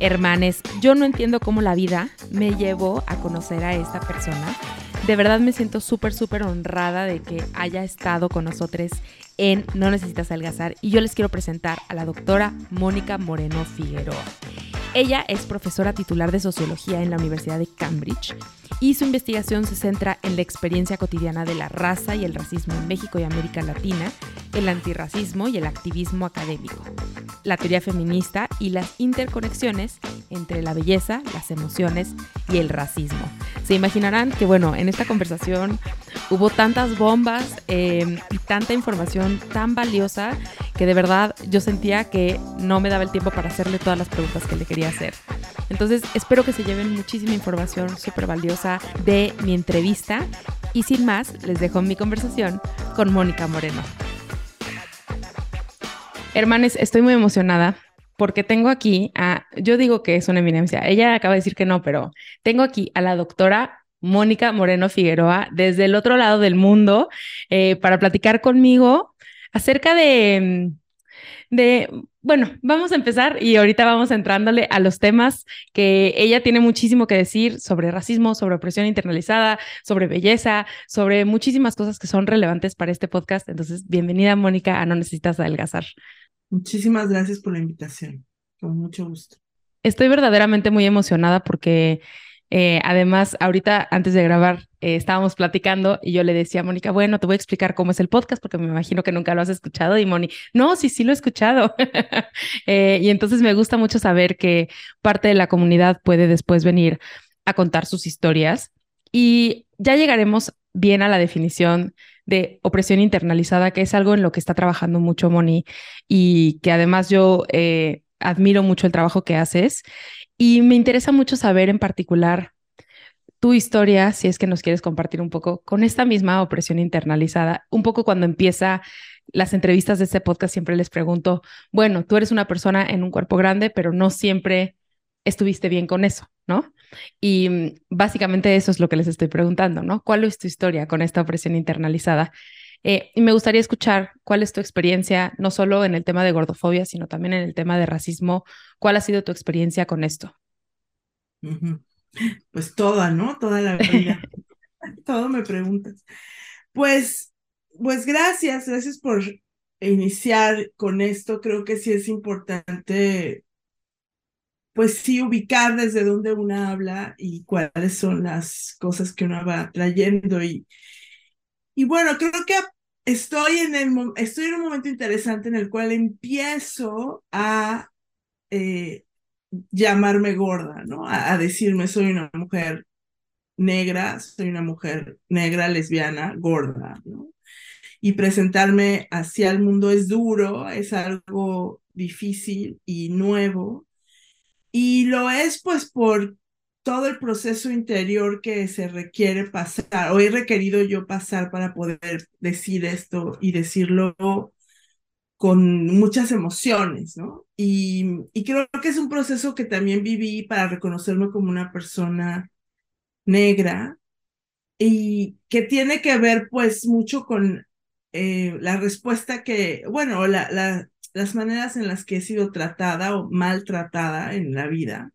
Hermanes, yo no entiendo cómo la vida me llevó a conocer a esta persona. De verdad me siento súper, súper honrada de que haya estado con nosotros en No Necesitas Algazar y yo les quiero presentar a la doctora Mónica Moreno Figueroa. Ella es profesora titular de Sociología en la Universidad de Cambridge y su investigación se centra en la experiencia cotidiana de la raza y el racismo en México y América Latina, el antirracismo y el activismo académico, la teoría feminista y las interconexiones entre la belleza, las emociones y el racismo. Se imaginarán que, bueno, en esta conversación hubo tantas bombas eh, y tanta información tan valiosa que de verdad yo sentía que no me daba el tiempo para hacerle todas las preguntas que le quería hacer. Entonces espero que se lleven muchísima información súper valiosa de mi entrevista y sin más les dejo mi conversación con Mónica Moreno. Hermanes, estoy muy emocionada porque tengo aquí a, yo digo que es una eminencia, ella acaba de decir que no, pero tengo aquí a la doctora Mónica Moreno Figueroa desde el otro lado del mundo eh, para platicar conmigo acerca de, de, bueno, vamos a empezar y ahorita vamos entrándole a los temas que ella tiene muchísimo que decir sobre racismo, sobre opresión internalizada, sobre belleza, sobre muchísimas cosas que son relevantes para este podcast. Entonces, bienvenida Mónica a No Necesitas Adelgazar. Muchísimas gracias por la invitación. Con mucho gusto. Estoy verdaderamente muy emocionada porque eh, además, ahorita antes de grabar eh, estábamos platicando y yo le decía a Mónica, bueno, te voy a explicar cómo es el podcast porque me imagino que nunca lo has escuchado. Y Moni, no, sí, sí lo he escuchado. Eh, y entonces me gusta mucho saber que parte de la comunidad puede después venir a contar sus historias. Y ya llegaremos bien a la definición de opresión internalizada, que es algo en lo que está trabajando mucho Moni y que además yo admiro mucho el trabajo que haces. Y me interesa mucho saber en particular tu historia, si es que nos quieres compartir un poco con esta misma opresión internalizada. Un poco cuando empieza las entrevistas de este podcast, siempre les pregunto, bueno, tú eres una persona en un cuerpo grande, pero no siempre estuviste bien con eso, ¿no? Y mm, básicamente eso es lo que les estoy preguntando, ¿no? ¿Cuál es tu historia con esta opresión internalizada? Eh, y me gustaría escuchar cuál es tu experiencia, no solo en el tema de gordofobia, sino también en el tema de racismo. ¿Cuál ha sido tu experiencia con esto? Pues toda, ¿no? Toda la vida. Todo me preguntas. Pues, pues gracias, gracias por iniciar con esto. Creo que sí es importante, pues sí, ubicar desde dónde uno habla y cuáles son las cosas que uno va trayendo. Y, y bueno, creo que estoy en, el, estoy en un momento interesante en el cual empiezo a eh, llamarme gorda, ¿no? A, decirme soy una mujer negra, soy una mujer negra, lesbiana, gorda, ¿no? Y presentarme hacia el mundo es duro, es algo difícil y nuevo. Y lo es pues por todo el proceso interior que se requiere pasar, o he requerido yo pasar para poder decir esto y decirlo con muchas emociones, ¿no? Y, creo que es un proceso que también viví para reconocerme como una persona negra y que tiene que ver pues mucho con eh, la respuesta que, bueno, la, la, las maneras en las que he sido tratada o maltratada en la vida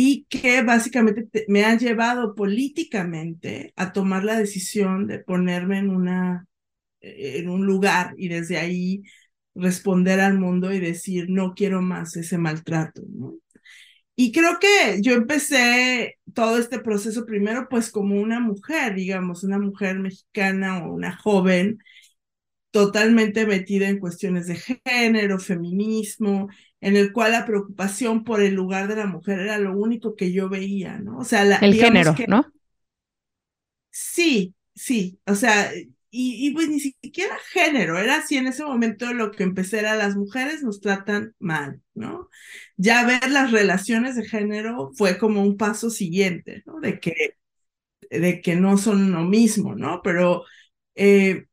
y que básicamente me han llevado políticamente a tomar la decisión de ponerme en, una, en un lugar y desde ahí responder al mundo y decir, no quiero más ese maltrato. y creo que yo empecé todo este proceso primero pues como una mujer, digamos, una mujer mexicana o una joven totalmente metida en cuestiones de género, feminismo, en el cual la preocupación por el lugar de la mujer era lo único que yo veía, ¿no? O sea, la, el género, ¿no? Sí, sí, o sea, y, y, pues ni siquiera género, era así en ese momento lo que empecé era las mujeres nos tratan mal, ¿no? Ya ver las relaciones de género fue como un paso siguiente, ¿no? De que, de que no son lo mismo, ¿no? Pero eh,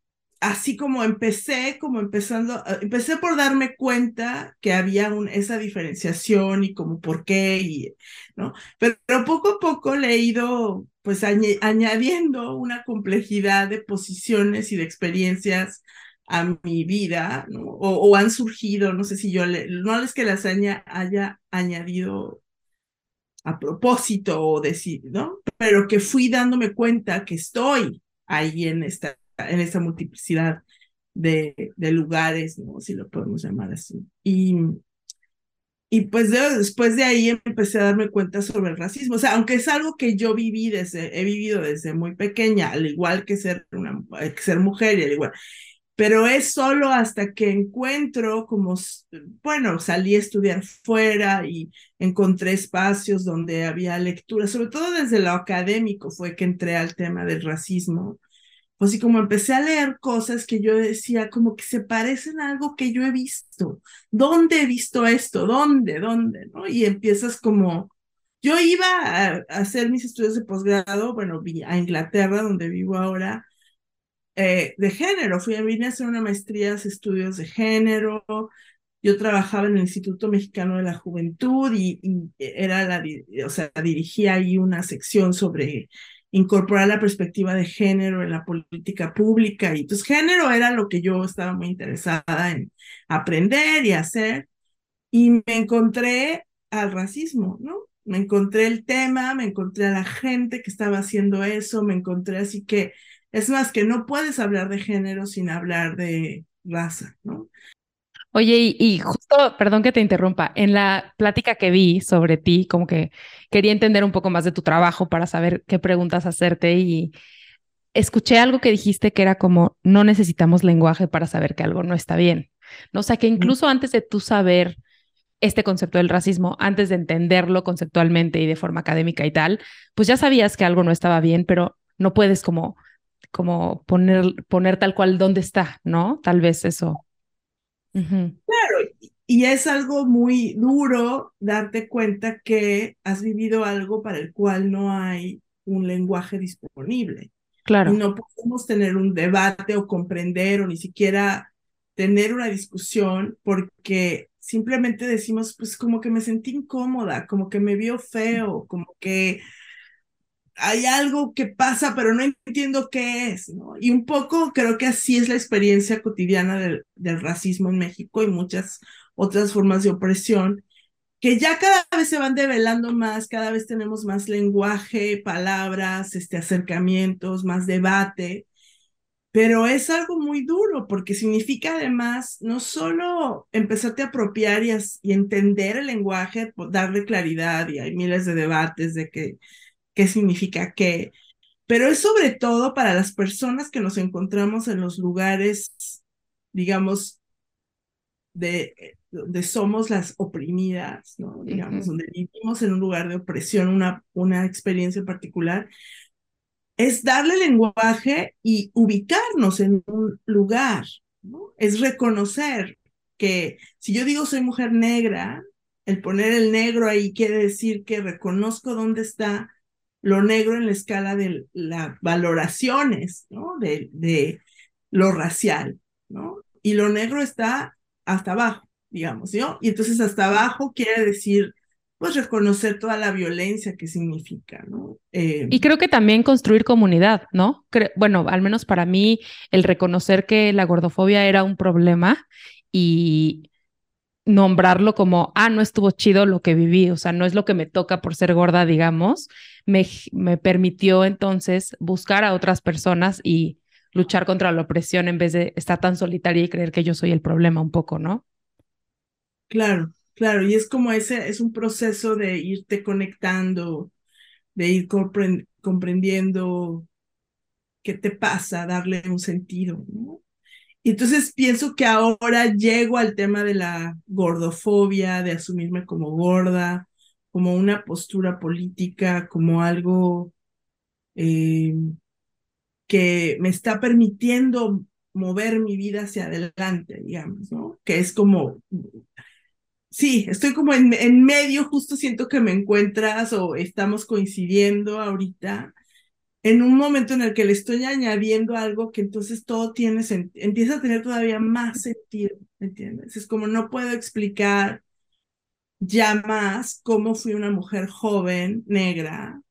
así como empecé, como empezando, eh, empecé por darme cuenta que había un, esa diferenciación y como por qué, y, ¿no? Pero, poco a poco le he ido pues añadiendo una complejidad de posiciones y de experiencias a mi vida, ¿no? o, han surgido, no sé si yo, le, no es que las haya, haya añadido a propósito o decir, ¿no? Pero que fui dándome cuenta que estoy ahí en esta en esa multiplicidad de, de lugares, ¿no? si lo podemos llamar así. Y, y pues después de ahí empecé a darme cuenta sobre el racismo. O sea, aunque es algo que yo viví desde, he vivido desde muy pequeña, al igual que ser, una, que ser mujer y al igual. Pero es solo hasta que encuentro como, bueno, salí a estudiar fuera y encontré espacios donde había lectura, sobre todo desde lo académico fue que entré al tema del racismo pues sí, como empecé a leer cosas que yo decía, como que se parecen a algo que yo he visto. ¿Dónde he visto esto? ¿Dónde? ¿Dónde? ¿No? Y empiezas como, yo iba a, hacer mis estudios de posgrado, bueno, a Inglaterra, donde vivo ahora, eh, de género. Fui a vine a hacer una maestría de estudios de género. Yo trabajaba en el Instituto Mexicano de la Juventud y, y era la, o sea, dirigía ahí una sección sobre incorporar la perspectiva de género en la política pública. Y entonces género era lo que yo estaba muy interesada en aprender y hacer. Y me encontré al racismo, ¿no? Me encontré el tema, me encontré a la gente que estaba haciendo eso, me encontré así que, es más, que no puedes hablar de género sin hablar de raza, ¿no? Oye, y, justo, perdón que te interrumpa, en la plática que vi sobre ti, como que quería entender un poco más de tu trabajo para saber qué preguntas hacerte y escuché algo que dijiste que era como, no necesitamos lenguaje para saber que algo no está bien. ¿No? O sea, que incluso antes de tú saber este concepto del racismo, antes de entenderlo conceptualmente y de forma académica y tal, pues ya sabías que algo no estaba bien, pero no puedes como, como poner, poner tal cual dónde está, ¿no? Tal vez eso Claro, y es algo muy duro darte cuenta que has vivido algo para el cual no hay un lenguaje disponible. Claro. Y no podemos tener un debate o comprender o ni siquiera tener una discusión porque simplemente decimos, pues como que me sentí incómoda, como que me vio feo, como que hay algo que pasa, pero no entiendo qué es, ¿no? Y un poco creo que así es la experiencia cotidiana del, del, racismo en México y muchas otras formas de opresión, que ya cada vez se van develando más, cada vez tenemos más lenguaje, palabras, este, acercamientos, más debate, pero es algo muy duro porque significa además no solo empezarte a apropiar y, entender el lenguaje, darle claridad, y hay miles de debates de que qué significa qué, pero es sobre todo para las personas que nos encontramos en los lugares, digamos, de donde somos las oprimidas, ¿no? Digamos, donde vivimos en un lugar de opresión, una, una experiencia particular, es darle lenguaje y ubicarnos en un lugar, ¿no? Es reconocer que si yo digo soy mujer negra, el poner el negro ahí quiere decir que reconozco dónde está lo negro en la escala de las valoraciones, ¿no? De, de lo racial, ¿no? Y lo negro está hasta abajo, digamos, ¿no? Y entonces hasta abajo quiere decir, pues reconocer toda la violencia que significa, ¿no? Eh, y creo que también construir comunidad, ¿no? bueno, al menos para mí, el reconocer que la gordofobia era un problema y nombrarlo como, ah, no estuvo chido lo que viví, o sea, no es lo que me toca por ser gorda, digamos, me, me permitió entonces buscar a otras personas y luchar contra la opresión en vez de estar tan solitaria y creer que yo soy el problema un poco, ¿no? Claro, claro, y es como ese, es un proceso de irte conectando, de ir comprendiendo qué te pasa, darle un sentido, ¿no? Y entonces pienso que ahora llego al tema de la gordofobia, de asumirme como gorda, como una postura política, como algo eh, que me está permitiendo mover mi vida hacia adelante, digamos, ¿no? Que es como, sí, estoy como en, en medio, justo siento que me encuentras o estamos coincidiendo ahorita en un momento en el que le estoy añadiendo algo que entonces todo tiene empieza a tener todavía más sentido, ¿entiendes? Es como no puedo explicar ya más cómo fui una mujer joven, negra,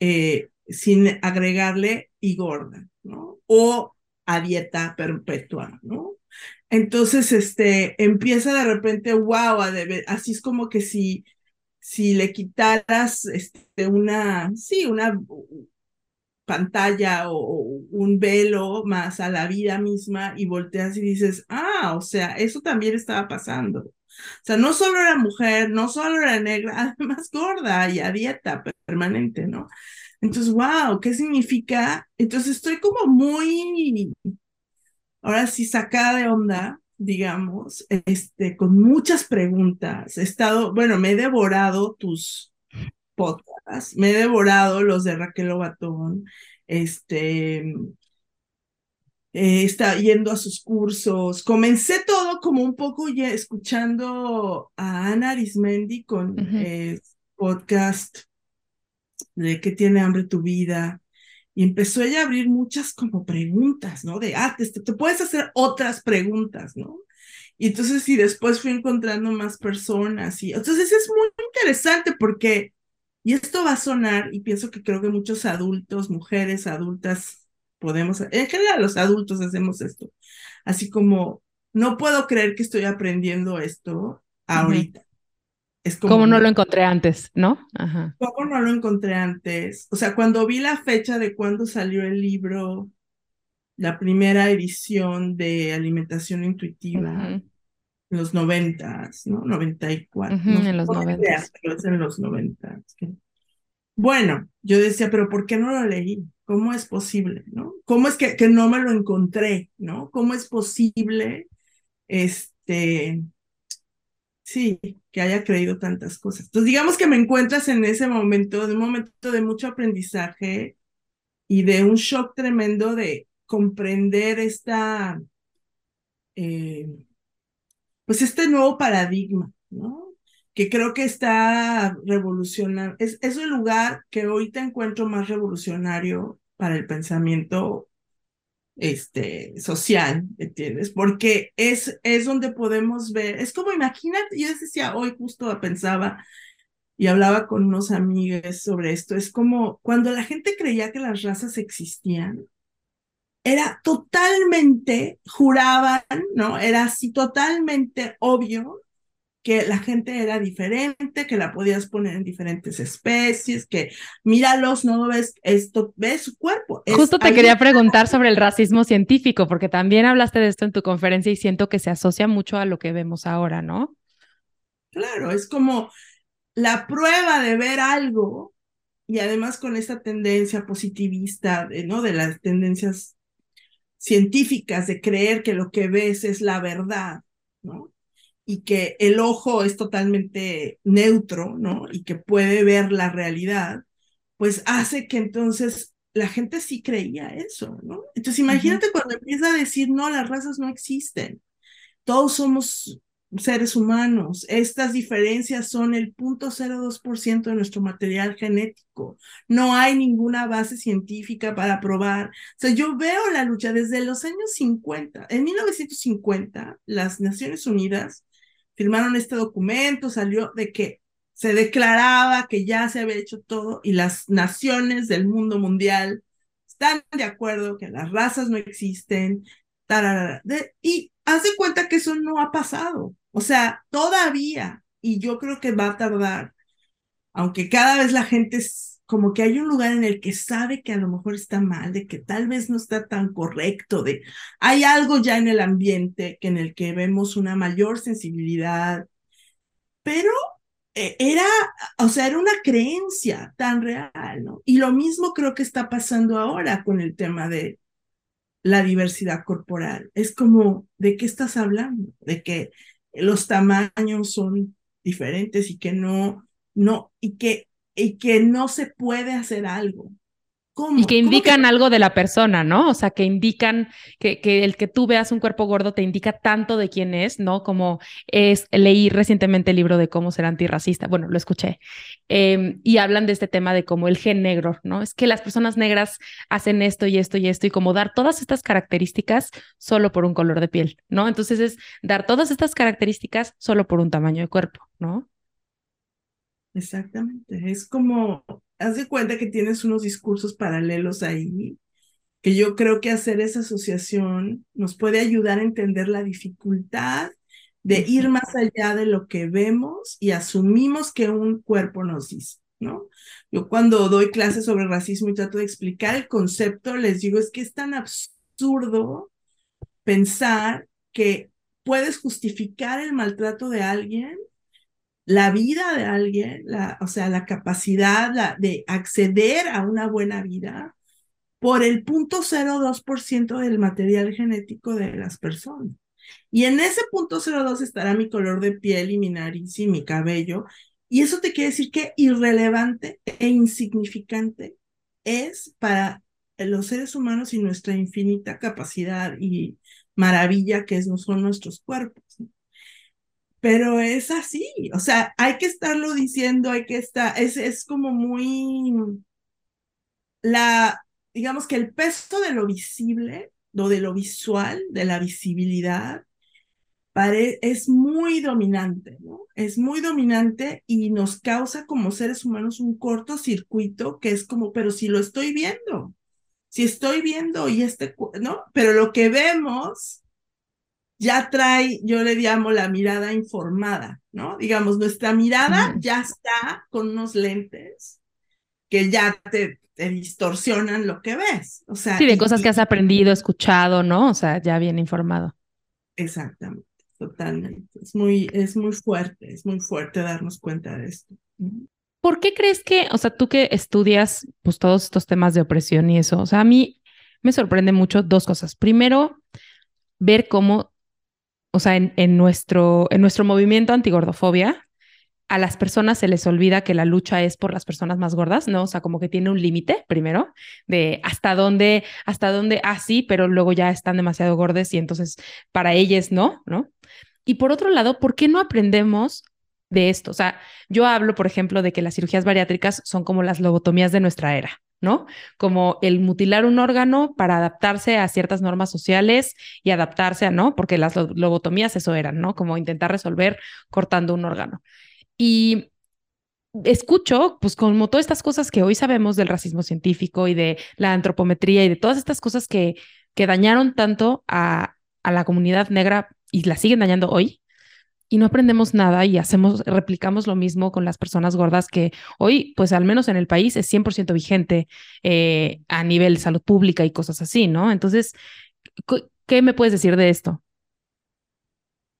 eh, sin agregarle y gorda, ¿no? O a dieta perpetua, ¿no? Entonces, este, empieza de repente, wow, así es como que si si le quitaras este, una, sí, una pantalla o, un velo más a la vida misma y volteas y dices, ah, o sea, eso también estaba pasando. O sea, no solo era mujer, no solo era negra, además gorda y a dieta permanente, ¿no? Entonces, wow, ¿qué significa? Entonces estoy como muy, ahora sí, sacada de onda digamos, este, con muchas preguntas. He estado, bueno, me he devorado tus podcasts, me he devorado los de Raquel Obatón, este, está yendo a sus cursos. Comencé todo como un poco ya escuchando a Ana Arismendi con el podcast de qué tiene hambre tu vida. Y empezó ella a abrir muchas como preguntas, ¿no? De, ah, te, te puedes hacer otras preguntas, ¿no? Y entonces, y después fui encontrando más personas. Y entonces es muy interesante porque, y esto va a sonar, y pienso que creo que muchos adultos, mujeres adultas, podemos, en general los adultos hacemos esto. Así como, no puedo creer que estoy aprendiendo esto ahorita. Es como, no lo encontré antes, ¿no? Ajá. ¿Cómo no lo encontré antes? O sea, cuando vi la fecha de cuando salió el libro, la primera edición de Alimentación Intuitiva, en los noventas, ¿no? 94. no, en los noventas. en los noventas. Bueno, yo decía, pero ¿por qué no lo leí? ¿Cómo es posible, no? ¿Cómo es que, que no me lo encontré, no? ¿Cómo es posible, este, Sí, que haya creído tantas cosas. Entonces, digamos que me encuentras en ese momento, de un momento de mucho aprendizaje y de un shock tremendo de comprender esta, eh, pues este nuevo paradigma, ¿no? Que creo que está revolucionando, es, es el lugar que ahorita encuentro más revolucionario para el pensamiento este, social, ¿entiendes? Porque es, es donde podemos ver, es como imagínate, yo decía, hoy justo pensaba y hablaba con unos amigos sobre esto, es como cuando la gente creía que las razas existían, era totalmente, juraban, ¿no? Era así totalmente obvio que la gente era diferente, que la podías poner en diferentes especies, que míralos, no ves esto, ves su cuerpo. Justo te quería preguntar sobre el racismo científico, porque también hablaste de esto en tu conferencia y siento que se asocia mucho a lo que vemos ahora, ¿no? Claro, es como la prueba de ver algo y además con esta tendencia positivista, de, ¿no? De las tendencias científicas de creer que lo que ves es la verdad, ¿no? Y que el ojo es totalmente neutro, ¿no? Y que puede ver la realidad, pues hace que entonces la gente sí creía eso, ¿no? Entonces imagínate cuando empieza a decir, no, las razas no existen, todos somos seres humanos, estas diferencias son el 0.02% de nuestro material genético, no hay ninguna base científica para probar. O sea, yo veo la lucha desde los años 50, en 1950, las Naciones Unidas firmaron este documento, salió de que se declaraba que ya se había hecho todo y las naciones del mundo mundial están de acuerdo que las razas no existen, y hace cuenta que eso no ha pasado. O sea, todavía, y yo creo que va a tardar, aunque cada vez la gente como que hay un lugar en el que sabe que a lo mejor está mal, de que tal vez no está tan correcto, de hay algo ya en el ambiente que en el que vemos una mayor sensibilidad pero eh, era, o sea, era una creencia tan real, ¿no? Y lo mismo creo que está pasando ahora con el tema de la diversidad corporal. Es como, ¿de qué estás hablando? De que los tamaños son diferentes y que no, no, y que, y que no se puede hacer algo. Y que indican algo de la persona, ¿no? O sea, que indican que, que, el que tú veas un cuerpo gordo te indica tanto de quién es, ¿no? Como es, leí recientemente el libro de cómo ser antirracista, bueno, lo escuché, em, y hablan de este tema de cómo el gen negro, ¿no? Es que las personas negras hacen esto y esto y esto, y como dar todas estas características solo por un color de piel, ¿no? Entonces es dar todas estas características solo por un tamaño de cuerpo, ¿no? Exactamente, es como haz de cuenta que tienes unos discursos paralelos ahí, que yo creo que hacer esa asociación nos puede ayudar a entender la dificultad de ir más allá de lo que vemos y asumimos que un cuerpo nos dice, ¿no? Yo cuando doy clases sobre racismo y trato de explicar el concepto, les digo, es que es tan absurdo pensar que puedes justificar el maltrato de alguien la vida de alguien, o sea, la capacidad de acceder a una buena vida por el 0.02% del material genético de las personas. Y en ese punto 0.02 estará mi color de piel y mi nariz y mi cabello. Y eso te quiere decir que irrelevante e insignificante es para los seres humanos y nuestra infinita capacidad y maravilla que son nuestros cuerpos pero es así, o sea, hay que estarlo diciendo, hay que estar, es, es como muy, la, digamos que el peso de lo visible, lo de lo visual, de la visibilidad, es muy dominante, ¿no? Es muy dominante y nos causa como seres humanos un cortocircuito que es como, pero si lo estoy viendo, si estoy viendo y este, ¿no? Pero lo que vemos ya trae, yo le llamo la mirada informada, ¿no? Digamos, nuestra mirada ya está con unos lentes que ya te, distorsionan lo que ves. O sea, sí, de cosas que has aprendido, escuchado, ¿no? O sea, ya bien informado. Exactamente, totalmente. Es muy, es muy fuerte, es muy fuerte darnos cuenta de esto. ¿Por qué crees que, o sea, tú que estudias pues todos estos temas de opresión y eso, o sea, a mí me sorprende mucho dos cosas. Primero, ver cómo o sea, en, nuestro, en nuestro movimiento antigordofobia, a las personas se les olvida que la lucha es por las personas más gordas, ¿no? O sea, como que tiene un límite primero de hasta dónde, hasta dónde, ah, sí, pero luego ya están demasiado gordes y entonces para ellas no, ¿no? Y por otro lado, ¿por qué no aprendemos de esto? O sea, yo hablo, por ejemplo, de que las cirugías bariátricas son como las lobotomías de nuestra era. ¿No? Como el mutilar un órgano para adaptarse a ciertas normas sociales y adaptarse a, ¿no? Porque las lobotomías eso eran, ¿no? Como intentar resolver cortando un órgano. Y escucho, pues como todas estas cosas que hoy sabemos del racismo científico y de la antropometría y de todas estas cosas que, que dañaron tanto a, a la comunidad negra y la siguen dañando hoy, y no aprendemos nada y hacemos, replicamos lo mismo con las personas gordas que hoy, pues al menos en el país, es 100% vigente eh, a nivel salud pública y cosas así, ¿no? Entonces, ¿qué me puedes decir de esto?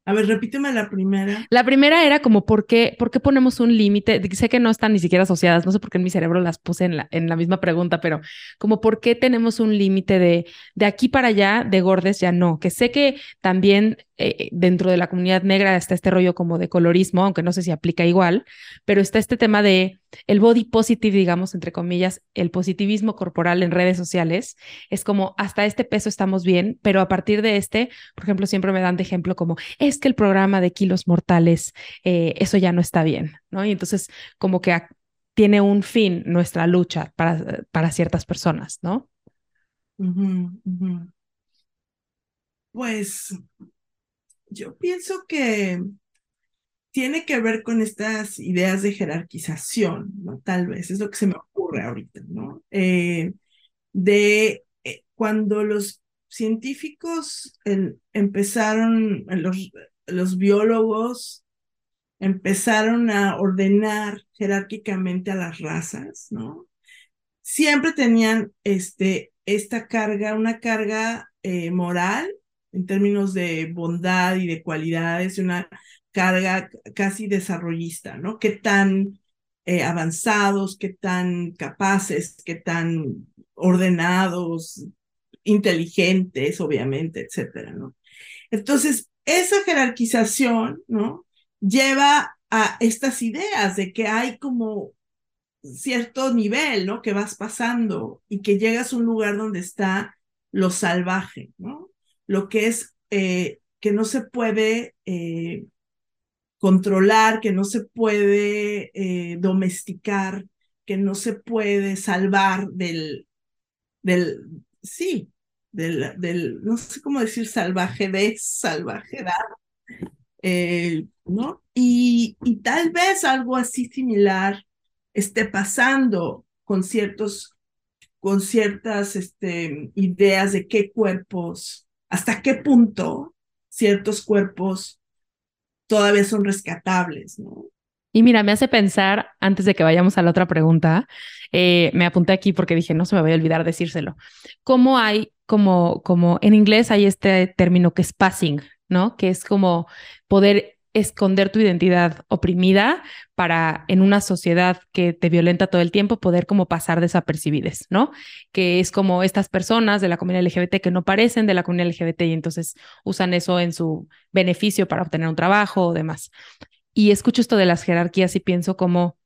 A ver, repíteme la primera. La primera era como, ¿por qué, por qué ponemos un límite? Sé que no están ni siquiera asociadas, no sé por qué en mi cerebro las puse en la, en la misma pregunta, pero como, ¿por qué tenemos un límite de, de aquí para allá, de gordes ya no? Que sé que también eh, dentro de la comunidad negra está este rollo como de colorismo, aunque no sé si aplica igual, pero está este tema de el body positive, digamos, entre comillas, el positivismo corporal en redes sociales. Es como, hasta este peso estamos bien, pero a partir de este, por ejemplo, siempre me dan de ejemplo como, es que el programa de kilos mortales, eh, eso ya no está bien, ¿no? Y entonces, como que tiene un fin nuestra lucha para, para ciertas personas, ¿no? Pues yo pienso que tiene que ver con estas ideas de jerarquización, ¿no? Tal vez, es lo que se me ocurre ahorita, ¿no? Eh, de eh, cuando los científicos empezaron, los, los biólogos empezaron a ordenar jerárquicamente a las razas, ¿no? Siempre tenían este, esta carga, una carga eh, moral en términos de bondad y de cualidades, una carga casi desarrollista, ¿no? Qué tan eh, avanzados, qué tan capaces, qué tan ordenados, inteligentes, obviamente, etcétera, ¿no? Entonces, esa jerarquización, ¿no? Lleva a estas ideas de que hay como cierto nivel, ¿no? Que vas pasando y que llegas a un lugar donde está lo salvaje, ¿no? Lo que es eh, que no se puede eh, controlar, que no se puede eh, domesticar, que no se puede salvar del, del, sí, del, del, no sé cómo decir salvaje de salvajedad, eh, ¿no? Y, y tal vez algo así similar esté pasando con ciertos, con ciertas este, ideas de qué cuerpos, hasta qué punto ciertos cuerpos todavía son rescatables, ¿no? Y mira, me hace pensar, antes de que vayamos a la otra pregunta, eh, me apunté aquí porque dije, no se me voy a olvidar decírselo. ¿Cómo hay, como, como en inglés hay este término que es passing, ¿no? Que es como poder esconder tu identidad oprimida para en una sociedad que te violenta todo el tiempo poder como pasar desapercibides, ¿no? Que es como estas personas de la comunidad LGBT que no parecen de la comunidad LGBT y entonces usan eso en su beneficio para obtener un trabajo o demás y escucho esto de las jerarquías y pienso como,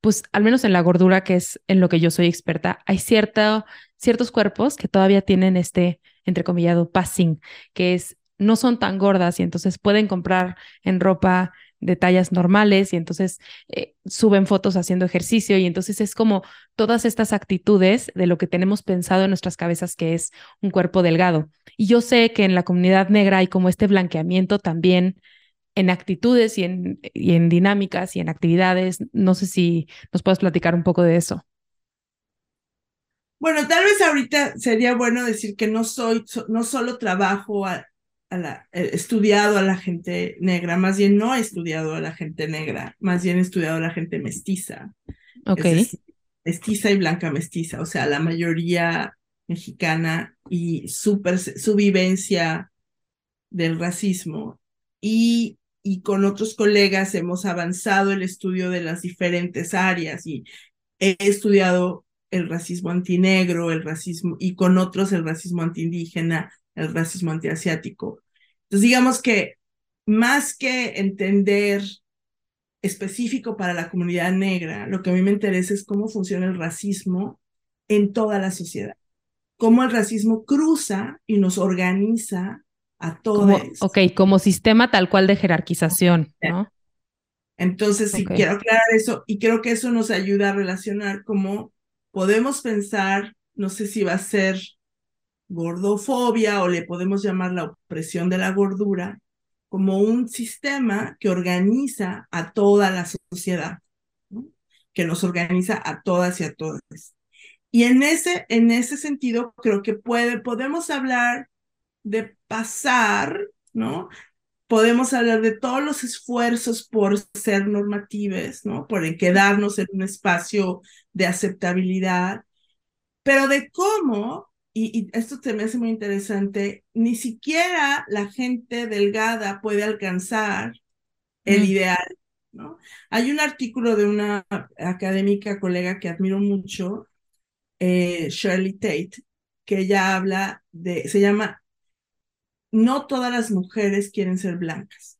pues al menos en la gordura, que es en lo que yo soy experta, hay cierta, ciertos cuerpos que todavía tienen este, entrecomillado, passing, que es, no son tan gordas y entonces pueden comprar en ropa de tallas normales y entonces eh, suben fotos haciendo ejercicio y entonces es como todas estas actitudes de lo que tenemos pensado en nuestras cabezas que es un cuerpo delgado. Y yo sé que en la comunidad negra hay como este blanqueamiento también en actitudes y en, y en dinámicas y en actividades. No sé si nos puedes platicar un poco de eso. Bueno, tal vez ahorita sería bueno decir que no soy, no solo trabajo a, la, he estudiado a la gente negra, más bien no he estudiado a la gente negra, más bien he estudiado a la gente mestiza. Ok. mestiza y blanca mestiza, o sea, la mayoría mexicana y su, su vivencia del racismo. Y y con otros colegas hemos avanzado el estudio de las diferentes áreas y he estudiado el racismo antinegro, el racismo, y con otros el racismo antiindígena, el racismo antiasiático. Entonces, digamos que más que entender específico para la comunidad negra, lo que a mí me interesa es cómo funciona el racismo en toda la sociedad, cómo el racismo cruza y nos organiza a todos. ok, como sistema tal cual de jerarquización, ¿no? Entonces, sí, quiero aclarar eso y creo que eso nos ayuda a relacionar cómo podemos pensar, no sé si va a ser gordofobia o le podemos llamar la opresión de la gordura, como un sistema que organiza a toda la sociedad, que nos organiza a todas y a todas. Y en ese, en ese sentido, creo que puede, podemos hablar de pasar, ¿no? Podemos hablar de todos los esfuerzos por ser normativos, ¿no? Por quedarnos en un espacio de aceptabilidad, pero de cómo, y, esto te me hace muy interesante, ni siquiera la gente delgada puede alcanzar el ideal, ¿no? Hay un artículo de una académica colega que admiro mucho, eh, Shirley Tate, que ella habla de, se llama no todas las mujeres quieren ser blancas.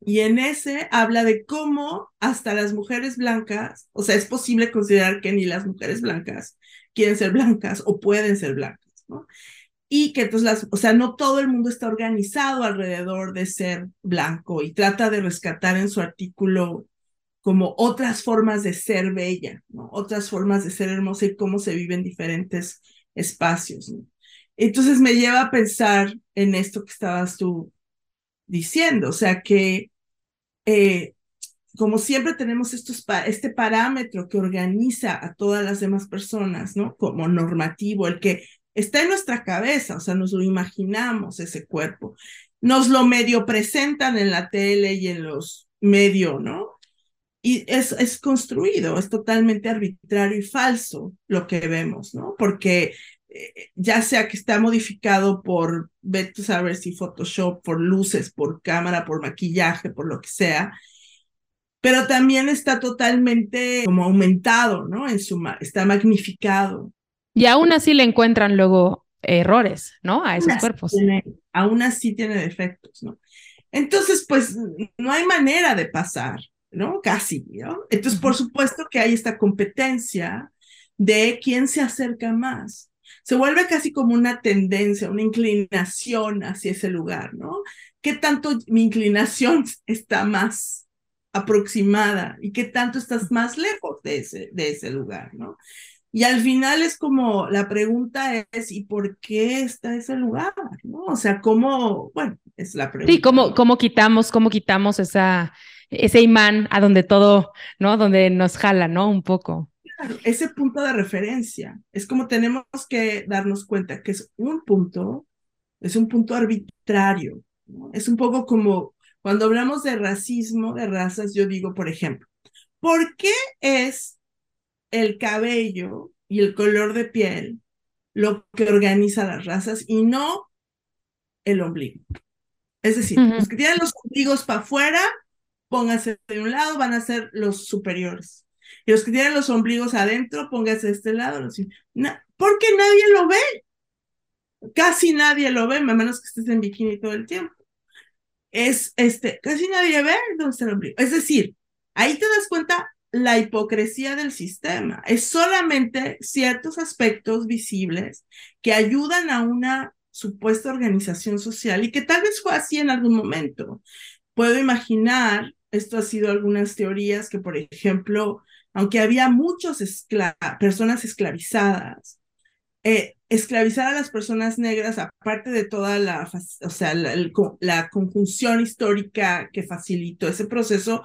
Y en ese habla de cómo hasta las mujeres blancas, o sea, es posible considerar que ni las mujeres blancas quieren ser blancas o pueden ser blancas, ¿no? Y que entonces las, o sea, no todo el mundo está organizado alrededor de ser blanco y trata de rescatar en su artículo como otras formas de ser bella, ¿no? Otras formas de ser hermosa y cómo se viven diferentes espacios, ¿no? Entonces me lleva a pensar en esto que estabas tú diciendo, o sea que eh, como siempre tenemos estos este parámetro que organiza a todas las demás personas, ¿no? Como normativo, el que está en nuestra cabeza, o sea, nos lo imaginamos ese cuerpo, nos lo medio presentan en la tele y en los medios, ¿no? Y es, es construido, es totalmente arbitrario y falso lo que vemos, ¿no? Porque eh, ya sea que está modificado por, ver saber si Photoshop, por luces, por cámara, por maquillaje, por lo que sea, pero también está totalmente como aumentado, ¿no? En su, está magnificado. Y aún así le encuentran luego errores, ¿no? A esos cuerpos. aún así tiene defectos, ¿no? Entonces, pues no hay manera de pasar, ¿no? Casi, ¿no? Entonces, por supuesto que hay esta competencia de quién se acerca más. Se vuelve casi como una tendencia, una inclinación hacia ese lugar, ¿no? ¿Qué tanto mi inclinación está más aproximada y qué tanto estás más lejos de ese, de ese lugar, ¿no? Y al final es como, la pregunta es, ¿y por qué está ese lugar? ¿no? O sea, ¿cómo, bueno, es la pregunta. Sí, ¿cómo, cómo quitamos, cómo quitamos esa, ese imán a donde todo, ¿no? Donde nos jala, ¿no? Un poco. Claro, ese punto de referencia. Es como tenemos que darnos cuenta que es un punto, es un punto arbitrario. ¿no? Es un poco como cuando hablamos de racismo, de razas, yo digo, por ejemplo, ¿por qué es el cabello y el color de piel lo que organiza las razas y no el ombligo. Es decir, los que tienen los ombligos para afuera, pónganse de un lado, van a ser los superiores. Y los que tienen los ombligos adentro, pónganse de este lado. Los... porque nadie lo ve. Casi nadie lo ve, a menos que estés en bikini todo el tiempo. Es este, casi nadie ve dónde el ombligo. Es decir, ahí te das cuenta la hipocresía del sistema. Es solamente ciertos aspectos visibles que ayudan a una supuesta organización social y que tal vez fue así en algún momento. Puedo imaginar, esto ha sido algunas teorías que, por ejemplo, aunque había muchas personas esclavizadas, eh, esclavizar a las personas negras, aparte de toda la, o sea, la conjunción histórica que facilitó ese proceso,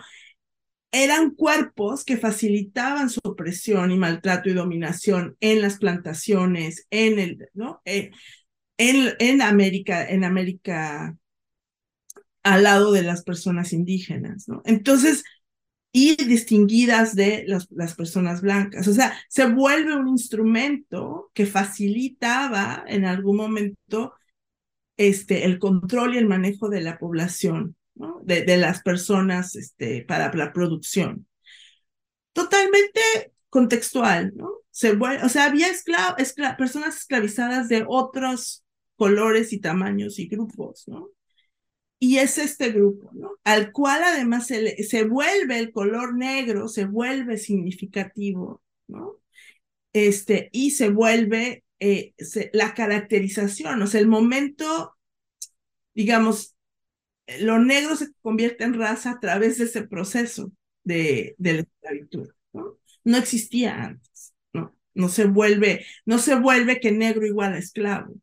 eran cuerpos que facilitaban su opresión y maltrato y dominación en las plantaciones, en el, ¿no? Eh, en, en, América, en América al lado de las personas indígenas, ¿no? Entonces, y distinguidas de las, las personas blancas. O sea, se vuelve un instrumento que facilitaba en algún momento este, el control y el manejo de la población de, las personas este, para la producción. Totalmente contextual, ¿no? Se o sea, había personas esclavizadas de otros colores y tamaños y grupos, ¿no? Y es este grupo, ¿no? Al cual además se, se vuelve el color negro, se vuelve significativo, ¿no? Este, y se vuelve eh, la caracterización, o sea, el momento, digamos, lo negro se convierte en raza a través de ese proceso de, de la esclavitud. ¿no? no existía antes, ¿no? No se vuelve, no se vuelve que negro igual a esclavo,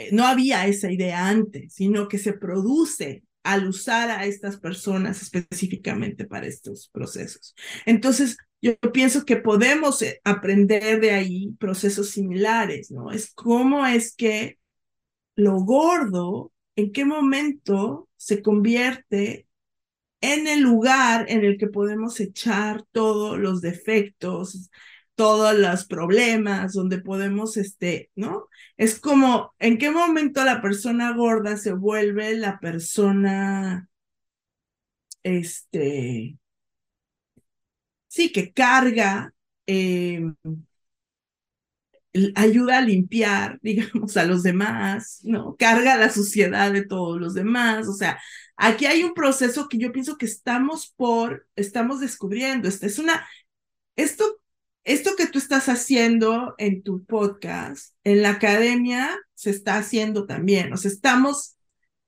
¿no? Eh, no había esa idea antes, sino que se produce al usar a estas personas específicamente para estos procesos. Entonces, yo pienso que podemos eh, aprender de ahí procesos similares, ¿no? Es cómo es que lo gordo en qué momento se convierte en el lugar en el que podemos echar todos los defectos, todos los problemas, donde podemos, este, ¿no? Es como, ¿en qué momento la persona gorda se vuelve la persona, este, sí, que carga eh, ayuda a limpiar, digamos, a los demás, ¿no? Carga la suciedad de todos los demás. O sea, aquí hay un proceso que yo pienso que estamos por, estamos descubriendo. Esta es una, esto, esto que tú estás haciendo en tu podcast, en la academia se está haciendo también. O sea, estamos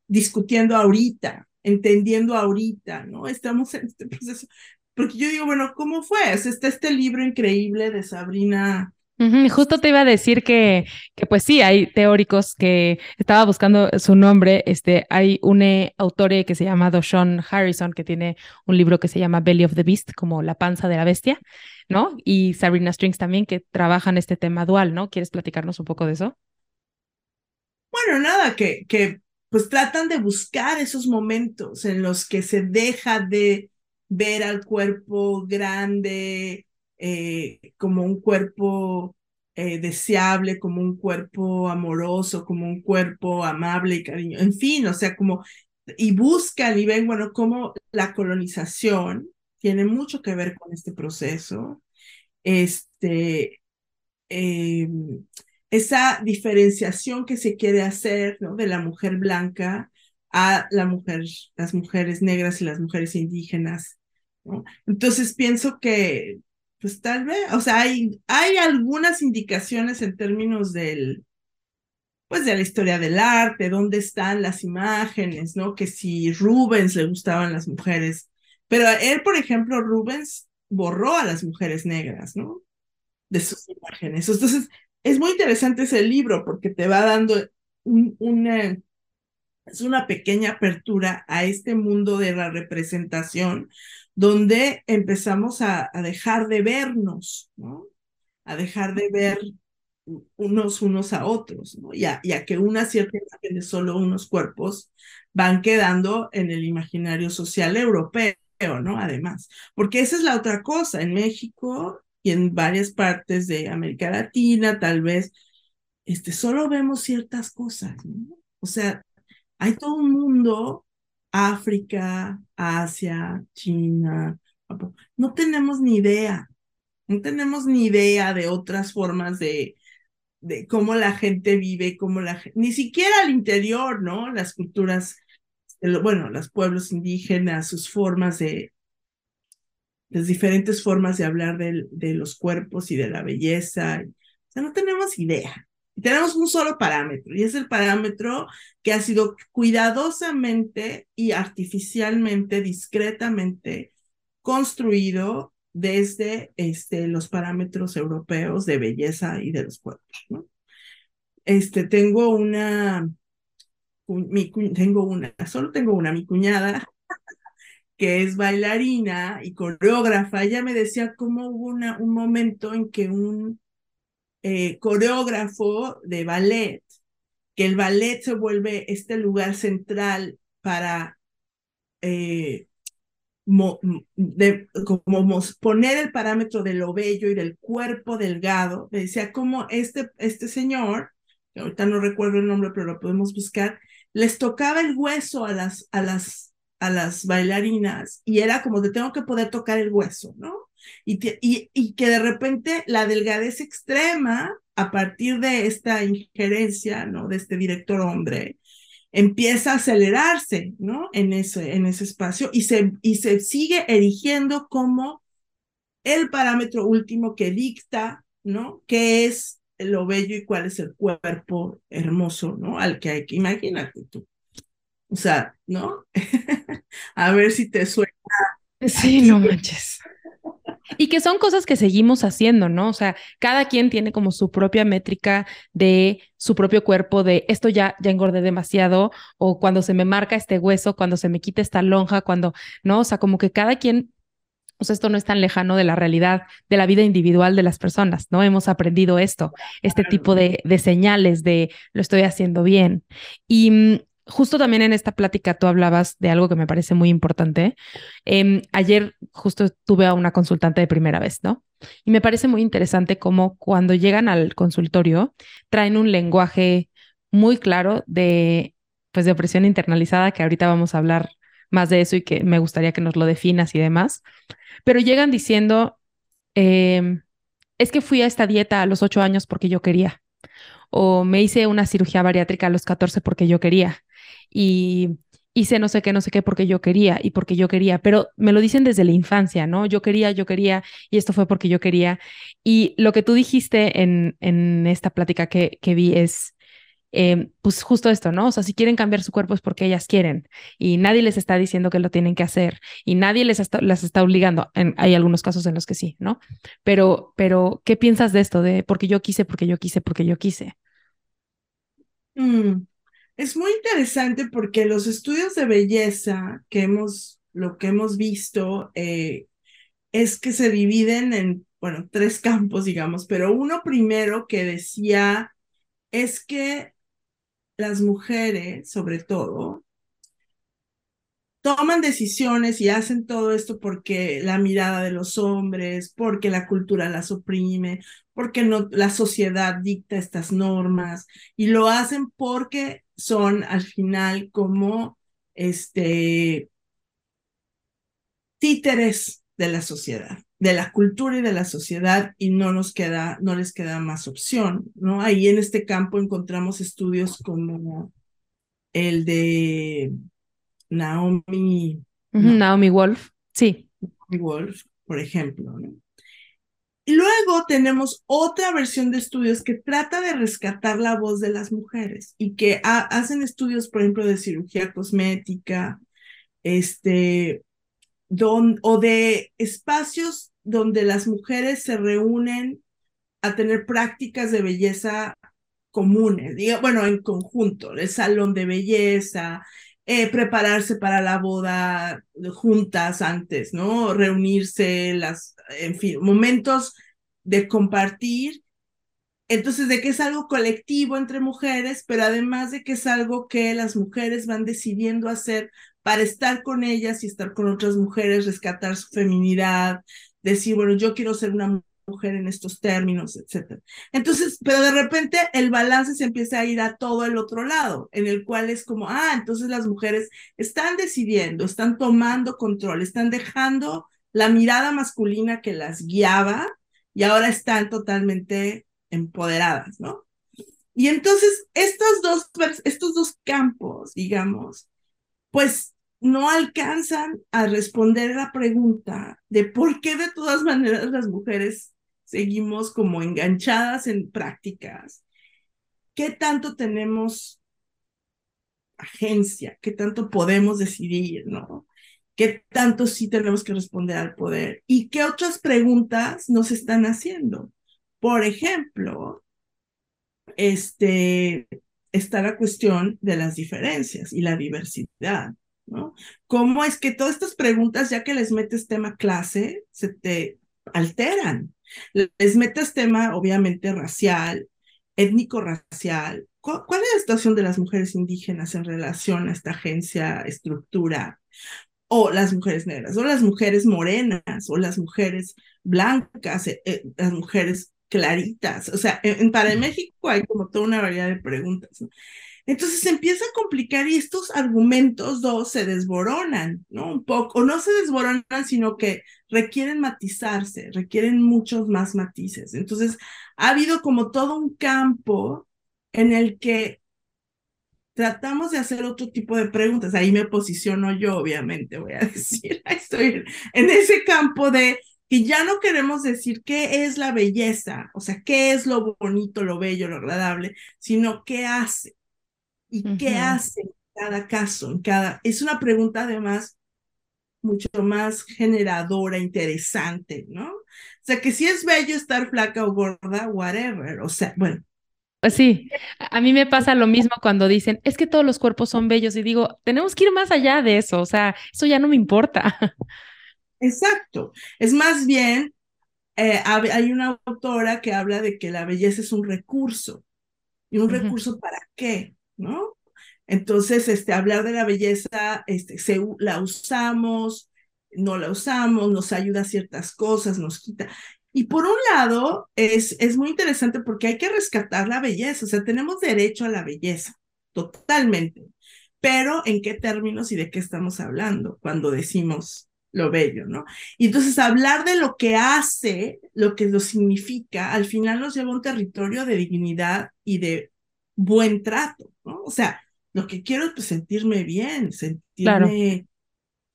discutiendo ahorita, entendiendo ahorita, ¿no? Estamos en este proceso. Porque yo digo, bueno, ¿cómo fue? Está este libro increíble de Sabrina Justo te iba a decir que, que, pues sí, hay teóricos que estaba buscando su nombre. Este, hay un autor que se llama Sean Harrison que tiene un libro que se llama Belly of the Beast, como la panza de la bestia, ¿no? Y Sabrina Strings también que trabajan este tema dual, ¿no? ¿Quieres platicarnos un poco de eso? Bueno, nada, que, que pues tratan de buscar esos momentos en los que se deja de ver al cuerpo grande, eh, como un cuerpo eh, deseable, como un cuerpo amoroso, como un cuerpo amable y cariño, en fin, o sea, como, y buscan y ven, bueno, cómo la colonización tiene mucho que ver con este proceso, este, eh, esa diferenciación que se quiere hacer ¿no? de la mujer blanca a la mujer, las mujeres negras y las mujeres indígenas. ¿no? Entonces pienso que, pues tal vez, o sea, hay, hay algunas indicaciones en términos del, pues de la historia del arte, dónde están las imágenes, ¿no? Que si Rubens le gustaban las mujeres, pero él, por ejemplo, Rubens borró a las mujeres negras, ¿no? De sus imágenes. Entonces, es muy interesante ese libro porque te va dando un, una, es una pequeña apertura a este mundo de la representación donde empezamos a, a dejar de vernos, ¿no? A dejar de ver unos unos a otros, ¿no? Y a, y a que una cierta imagen de solo unos cuerpos van quedando en el imaginario social europeo, ¿no? Además, porque esa es la otra cosa, en México y en varias partes de América Latina, tal vez, este, solo vemos ciertas cosas, ¿no? O sea, hay todo un mundo, África, Asia, China, no tenemos ni idea, no tenemos ni idea de otras formas de, de cómo la gente vive, cómo la ni siquiera al interior, ¿no? Las culturas, bueno, los pueblos indígenas, sus formas de, las diferentes formas de hablar de, de los cuerpos y de la belleza. O sea, no tenemos idea. Tenemos un solo parámetro y es el parámetro que ha sido cuidadosamente y artificialmente, discretamente construido desde este, los parámetros europeos de belleza y de los cuerpos. ¿no? Este, tengo una, mi, tengo una, solo tengo una, mi cuñada, que es bailarina y coreógrafa, ella me decía cómo hubo una, un momento en que un eh, coreógrafo de ballet, que el ballet se vuelve este lugar central para eh, de, como poner el parámetro de lo bello y del cuerpo delgado, me decía como este, este señor, que ahorita no recuerdo el nombre, pero lo podemos buscar, les tocaba el hueso a las, a las, a las bailarinas y era como de tengo que poder tocar el hueso, ¿no? Y, y, y que de repente la delgadez extrema, a partir de esta injerencia, ¿no? De este director hombre, empieza a acelerarse, ¿no? En ese, en ese espacio y se, y se sigue erigiendo como el parámetro último que dicta, ¿no? ¿Qué es lo bello y cuál es el cuerpo hermoso, ¿no? Al que hay que imagínate tú. O sea, ¿no? a ver si te suena. Sí, no manches. Y que son cosas que seguimos haciendo, ¿no? O sea, cada quien tiene como su propia métrica de su propio cuerpo, de esto ya, ya engordé demasiado, o cuando se me marca este hueso, cuando se me quita esta lonja, cuando, ¿no? O sea, como que cada quien o sea, esto no es tan lejano de la realidad de la vida individual de las personas, ¿no? Hemos aprendido esto, este tipo de, de señales de lo estoy haciendo bien. Y mm, justo también en esta plática tú hablabas de algo que me parece muy importante. Em, ayer justo tuve a una consultante de primera vez, ¿no? Y me parece muy interesante cómo cuando llegan al consultorio traen un lenguaje muy claro de, pues, de opresión internalizada, que ahorita vamos a hablar más de eso y que me gustaría que nos lo definas y demás. Pero llegan diciendo, em, es que fui a esta dieta a los ocho años porque yo quería o me hice una cirugía bariátrica a los 14 porque yo quería y hice no sé qué, no sé qué porque yo quería y porque yo quería, pero me lo dicen desde la infancia, ¿no? Yo quería, yo quería y esto fue porque yo quería. Y lo que tú dijiste en, en esta plática que, que vi es, eh, pues justo esto, ¿no? O sea, si quieren cambiar su cuerpo es porque ellas quieren y nadie les está diciendo que lo tienen que hacer y nadie les está, las está obligando. hay algunos casos en los que sí, ¿no? Pero, pero, ¿qué piensas de esto? De porque yo quise, porque yo quise, porque yo quise. Mm. Es muy interesante porque los estudios de belleza que hemos, lo que hemos visto eh, es que se dividen en, bueno, tres campos, digamos, pero uno primero que decía es que las mujeres, sobre todo, toman decisiones y hacen todo esto porque la mirada de los hombres, porque la cultura las oprime, porque no, la sociedad dicta estas normas y lo hacen porque son al final como este títeres de la sociedad, de la cultura y de la sociedad y no nos queda, no les queda más opción, ¿no? Ahí en este campo encontramos estudios como el de Naomi. Naomi Wolf, sí. Naomi Wolf, por ejemplo, ¿no? Y luego tenemos otra versión de estudios que trata de rescatar la voz de las mujeres y que hacen estudios, por ejemplo, de cirugía cosmética, este, o de espacios donde las mujeres se reúnen a tener prácticas de belleza comunes, bueno, en conjunto, el salón de belleza, eh, prepararse para la boda juntas antes, ¿no? Reunirse, las, en fin, momentos de compartir. Entonces, de que es algo colectivo entre mujeres, pero además de que es algo que las mujeres van decidiendo hacer para estar con ellas y estar con otras mujeres, rescatar su feminidad, decir, bueno, yo quiero ser una mujer en estos términos, etcétera. Entonces, pero de repente el balance se empieza a ir a todo el otro lado, en el cual es como, ah, entonces las mujeres están decidiendo, están tomando control, están dejando la mirada masculina que las guiaba y ahora están totalmente empoderadas, ¿no? Y entonces estos dos, estos dos campos, digamos, pues no alcanzan a responder la pregunta de por qué de todas maneras las mujeres seguimos como enganchadas en prácticas. ¿Qué tanto tenemos agencia? ¿Qué tanto podemos decidir? ¿No? ¿Qué tanto sí tenemos que responder al poder? ¿Y qué otras preguntas nos están haciendo? Por ejemplo, este, está la cuestión de las diferencias y la diversidad. ¿No? ¿Cómo es que todas estas preguntas, ya que les metes tema clase, se te alteran? Les metes tema, obviamente, racial, étnico-racial. ¿Cuál, es la situación de las mujeres indígenas en relación a esta agencia, estructura? O las mujeres negras, o las mujeres morenas, o las mujeres blancas, eh, eh, las mujeres claritas. O sea, en, para México hay como toda una variedad de preguntas. ¿no? Entonces se empieza a complicar y estos argumentos dos se desboronan, ¿no? Un poco, o no se desboronan, sino que requieren matizarse, requieren muchos más matices. Entonces ha habido como todo un campo en el que tratamos de hacer otro tipo de preguntas. Ahí me posiciono yo, obviamente, voy a decir, estoy en ese campo de que ya no queremos decir qué es la belleza, o sea, qué es lo bonito, lo bello, lo agradable, sino qué hace. ¿Y qué hace en cada caso? En cada... Es una pregunta además mucho más generadora, interesante, ¿no? O sea, que si es bello estar flaca o gorda, whatever. O sea, bueno. Pues sí, a mí me pasa lo mismo cuando dicen, es que todos los cuerpos son bellos y digo, tenemos que ir más allá de eso, o sea, eso ya no me importa. Exacto, es más bien, eh, hay una autora que habla de que la belleza es un recurso. ¿Y un recurso para qué? ¿No? Entonces, este, hablar de la belleza, este, se, la usamos, no la usamos, nos ayuda a ciertas cosas, nos quita. Y por un lado, es, es muy interesante porque hay que rescatar la belleza, o sea, tenemos derecho a la belleza, totalmente. Pero, ¿en qué términos y de qué estamos hablando cuando decimos lo bello, ¿no? Y entonces hablar de lo que hace, lo que lo significa, al final nos lleva a un territorio de dignidad y de buen trato, ¿no? O sea, lo que quiero es pues, sentirme bien, sentirme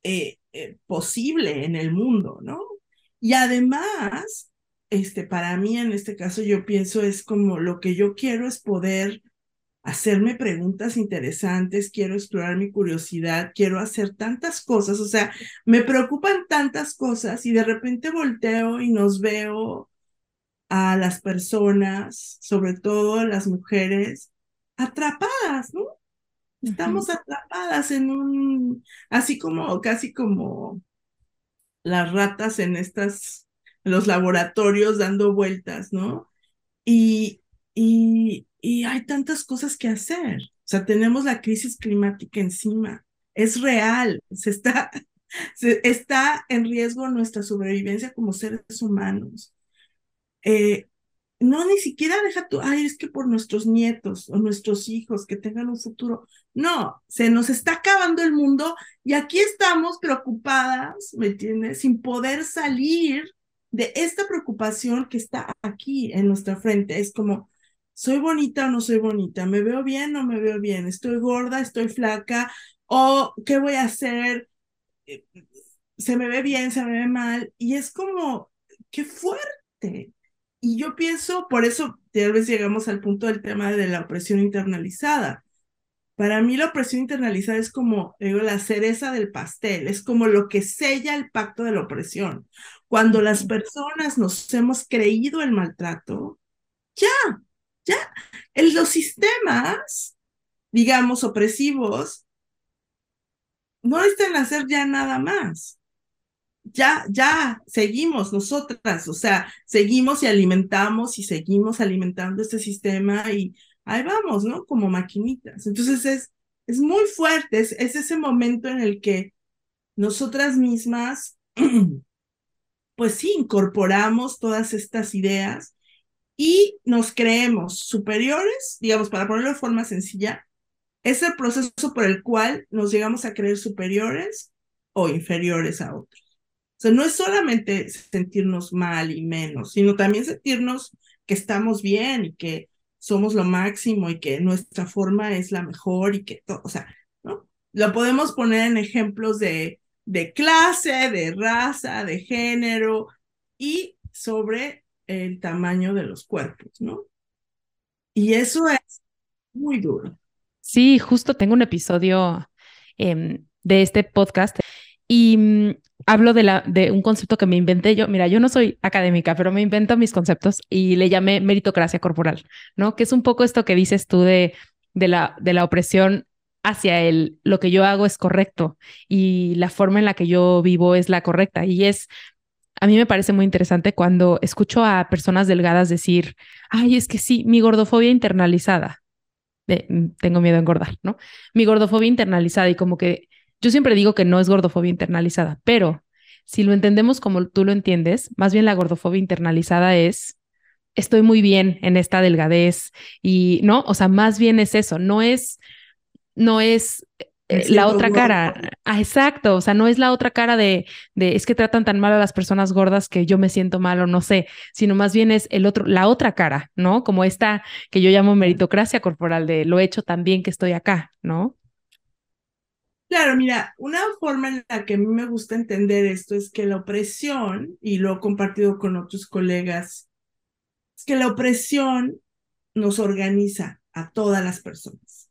eh, eh, posible en el mundo, ¿no? Y además, este, para mí en este caso yo pienso es como lo que yo quiero es poder hacerme preguntas interesantes, quiero explorar mi curiosidad, quiero hacer tantas cosas, o sea, me preocupan tantas cosas y de repente volteo y nos veo a las personas, sobre todo las mujeres, atrapadas, ¿no? Estamos atrapadas en un, así como, casi como las ratas en estas, en los laboratorios dando vueltas, ¿no? Y, y, y hay tantas cosas que hacer. O sea, tenemos la crisis climática encima. es real, se está, se, está en riesgo nuestra sobrevivencia como seres humanos. Eh, no, ni siquiera deja tú, ay, es que por nuestros nietos o nuestros hijos que tengan un futuro. No, se nos está acabando el mundo y aquí estamos preocupadas, ¿me entiendes? Sin poder salir de esta preocupación que está aquí en nuestra frente. Es como, ¿soy bonita o no soy bonita? ¿Me veo bien o no me veo bien? ¿Estoy gorda? ¿Estoy flaca? ¿O qué voy a hacer? Eh, ¿Se me ve bien? ¿Se me ve mal? Y es como, qué fuerte. Y yo pienso, por eso tal vez llegamos al punto del tema de la opresión internalizada. Para mí la opresión internalizada es como digo, la cereza del pastel, es como lo que sella el pacto de la opresión. Cuando las personas nos hemos creído el maltrato, ya, ya, en los sistemas, digamos, opresivos, no necesitan hacer ya nada más. Ya, ya seguimos nosotras, o sea, seguimos y alimentamos y seguimos alimentando este sistema y ahí vamos, ¿no? Como maquinitas. Entonces es, es muy fuerte, es, es ese momento en el que nosotras mismas, pues sí, incorporamos todas estas ideas y nos creemos superiores, digamos, para ponerlo de forma sencilla, es el proceso por el cual nos llegamos a creer superiores o inferiores a otros. O sea, no es solamente sentirnos mal y menos, sino también sentirnos que estamos bien y que somos lo máximo y que nuestra forma es la mejor y que todo, o sea, ¿no? Lo podemos poner en ejemplos de, de clase, de raza, de género y sobre el tamaño de los cuerpos, ¿no? Y eso es muy duro. Sí, justo tengo un episodio em, de este podcast y mm, hablo de, la, de un concepto que me inventé yo. Mira, yo no soy académica, pero me invento mis conceptos y le llamé meritocracia corporal, ¿no? Que es un poco esto que dices tú de, de, la, de la opresión hacia el lo que yo hago es correcto y la forma en la que yo vivo es la correcta. Y es, a mí me parece muy interesante cuando escucho a personas delgadas decir, ay, es que sí, mi gordofobia internalizada. Mm, tengo miedo a engordar, ¿no? Mi gordofobia internalizada y como que yo siempre digo que no es gordofobia internalizada, pero si lo entendemos como tú lo entiendes, más bien la gordofobia internalizada es estoy muy bien en esta delgadez y no, o sea, más bien es eso, no es no es eh, la otra cara. Ah, exacto, o sea, no es la otra cara de, de es que tratan tan mal a las personas gordas que yo me siento mal o no sé, sino más bien es el otro, la otra cara, ¿no? Como esta que yo llamo meritocracia corporal de lo he hecho tan bien que estoy acá, ¿no? Claro, mira, una forma en la que a mí me gusta entender esto es que la opresión, y lo he compartido con otros colegas, es que la opresión nos organiza a todas las personas.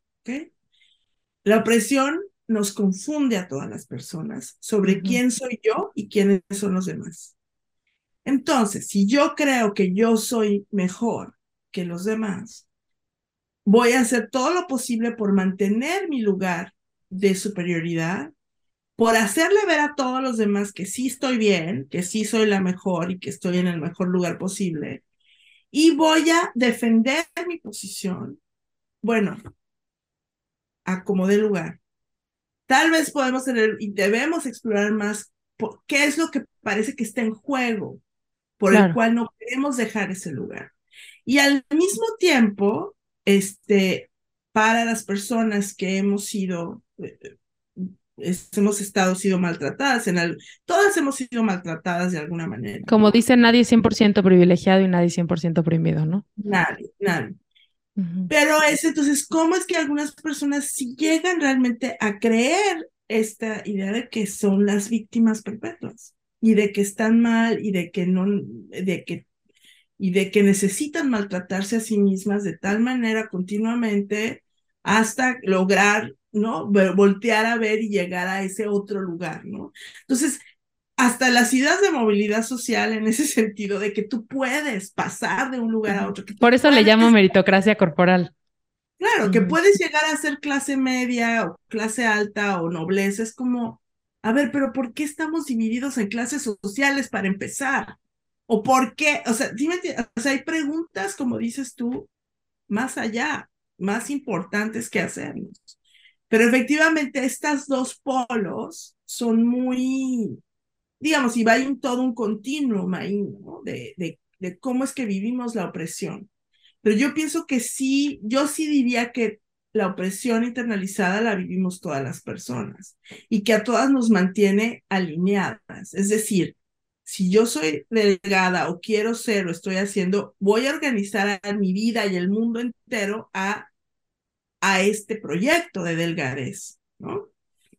La opresión nos confunde a todas las personas sobre quién soy yo y quiénes son los demás. Entonces, si yo creo que yo soy mejor que los demás, voy a hacer todo lo posible por mantener mi lugar de superioridad, por hacerle ver a todos los demás que sí estoy bien, que sí soy la mejor y que estoy en el mejor lugar posible. Y voy a defender mi posición. Bueno, a como de lugar. Tal vez podemos tener y debemos explorar más qué es lo que parece que está en juego, por el cual no queremos dejar ese lugar. Y al mismo tiempo, este, para las personas que hemos sido, eh, hemos estado sido maltratadas, en todas hemos sido maltratadas de alguna manera. Como dicen, nadie es 100% privilegiado y nadie 100% oprimido, ¿no? Nadie, nadie. Pero es entonces, ¿cómo es que algunas personas si llegan realmente a creer esta idea de que son las víctimas perpetuas y de que están mal y de que no, de que, y de que necesitan maltratarse a sí mismas de tal manera continuamente hasta lograr, ¿no? Voltear a ver y llegar a ese otro lugar, ¿no? Entonces, hasta las ideas de movilidad social en ese sentido, de que tú puedes pasar de un lugar a otro. Por eso le llamo meritocracia corporal. Claro, que puedes llegar a ser clase media o clase alta o nobleza. Es como, a ver, pero ¿por qué estamos divididos en clases sociales para empezar? ¿O por qué? O sea, dime, o sea, hay preguntas, como dices tú, más allá, más importantes que hacernos. Pero efectivamente estas dos polos son muy, digamos, y va un, todo un continuum ahí. De, de, de cómo es que vivimos la opresión. Pero yo pienso que sí, yo sí diría que la opresión internalizada la vivimos todas las personas y que a todas nos mantiene alineadas. Es decir, si yo soy delgada o quiero ser o estoy haciendo, voy a organizar mi vida y el mundo entero a, a este proyecto de delgadez, ¿no?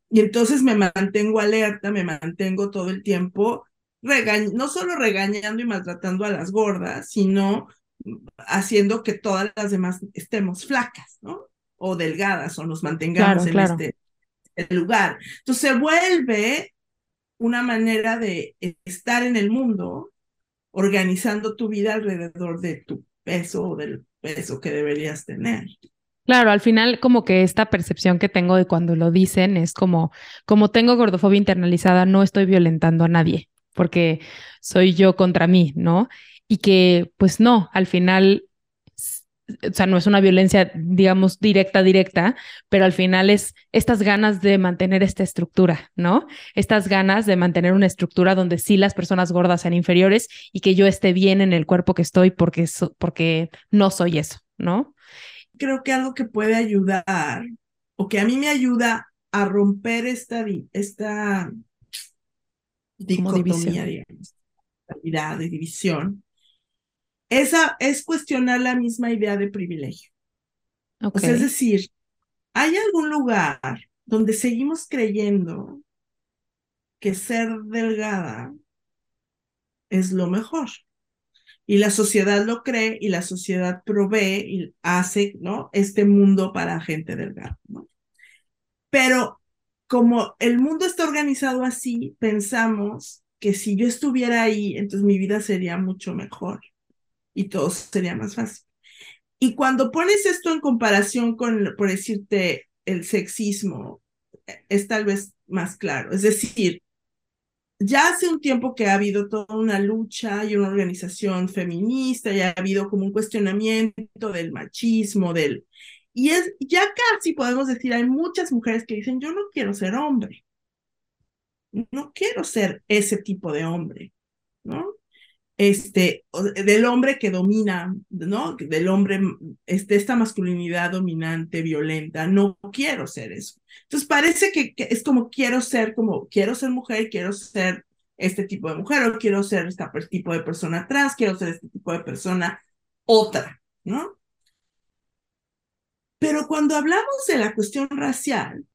Y entonces me mantengo alerta, me mantengo todo el tiempo, no solo regañando y maltratando a las gordas, sino haciendo que todas las demás estemos flacas, ¿no? O delgadas o nos mantengamos en este lugar. Entonces se vuelve una manera de estar en el mundo organizando tu vida alrededor de tu peso o del peso que deberías tener. Claro, al final como que esta percepción que tengo de cuando lo dicen es como, como tengo gordofobia internalizada, no estoy violentando a nadie, porque soy yo contra mí, ¿no? Y que pues no, al final o sea, no es una violencia, digamos, directa, directa, pero al final es estas ganas de mantener esta estructura, ¿no? Estas ganas de mantener una estructura donde sí las personas gordas sean inferiores y que yo esté bien en el cuerpo que estoy porque, porque no soy eso, ¿no? Creo que algo que puede ayudar, o que a mí me ayuda a romper esta, esta dicotomía, digamos, de división, esa es cuestionar la misma idea de privilegio. es decir, ¿hay algún lugar donde seguimos creyendo que ser delgada es lo mejor? Y la sociedad lo cree y la sociedad provee y hace, ¿no? Este mundo para gente delgada. Pero como el mundo está organizado así, pensamos que si yo estuviera ahí, entonces mi vida sería mucho mejor y todo sería más fácil. Y cuando pones esto en comparación con, por decirte, el sexismo, es tal vez más claro. Es decir, ya hace un tiempo que ha habido toda una lucha y una organización feminista, ya ha habido como un cuestionamiento del machismo, del... Y es, ya casi podemos decir, hay muchas mujeres que dicen, yo no quiero ser hombre, no quiero ser ese tipo de hombre, ¿no? Este, del hombre que domina, ¿no? Del hombre, este, esta masculinidad dominante, violenta, no quiero ser eso. Entonces parece que, es como quiero ser, como quiero ser mujer, quiero ser este tipo de mujer, o quiero ser este tipo de persona trans, quiero ser este tipo de persona otra, ¿no? Pero cuando hablamos de la cuestión racial,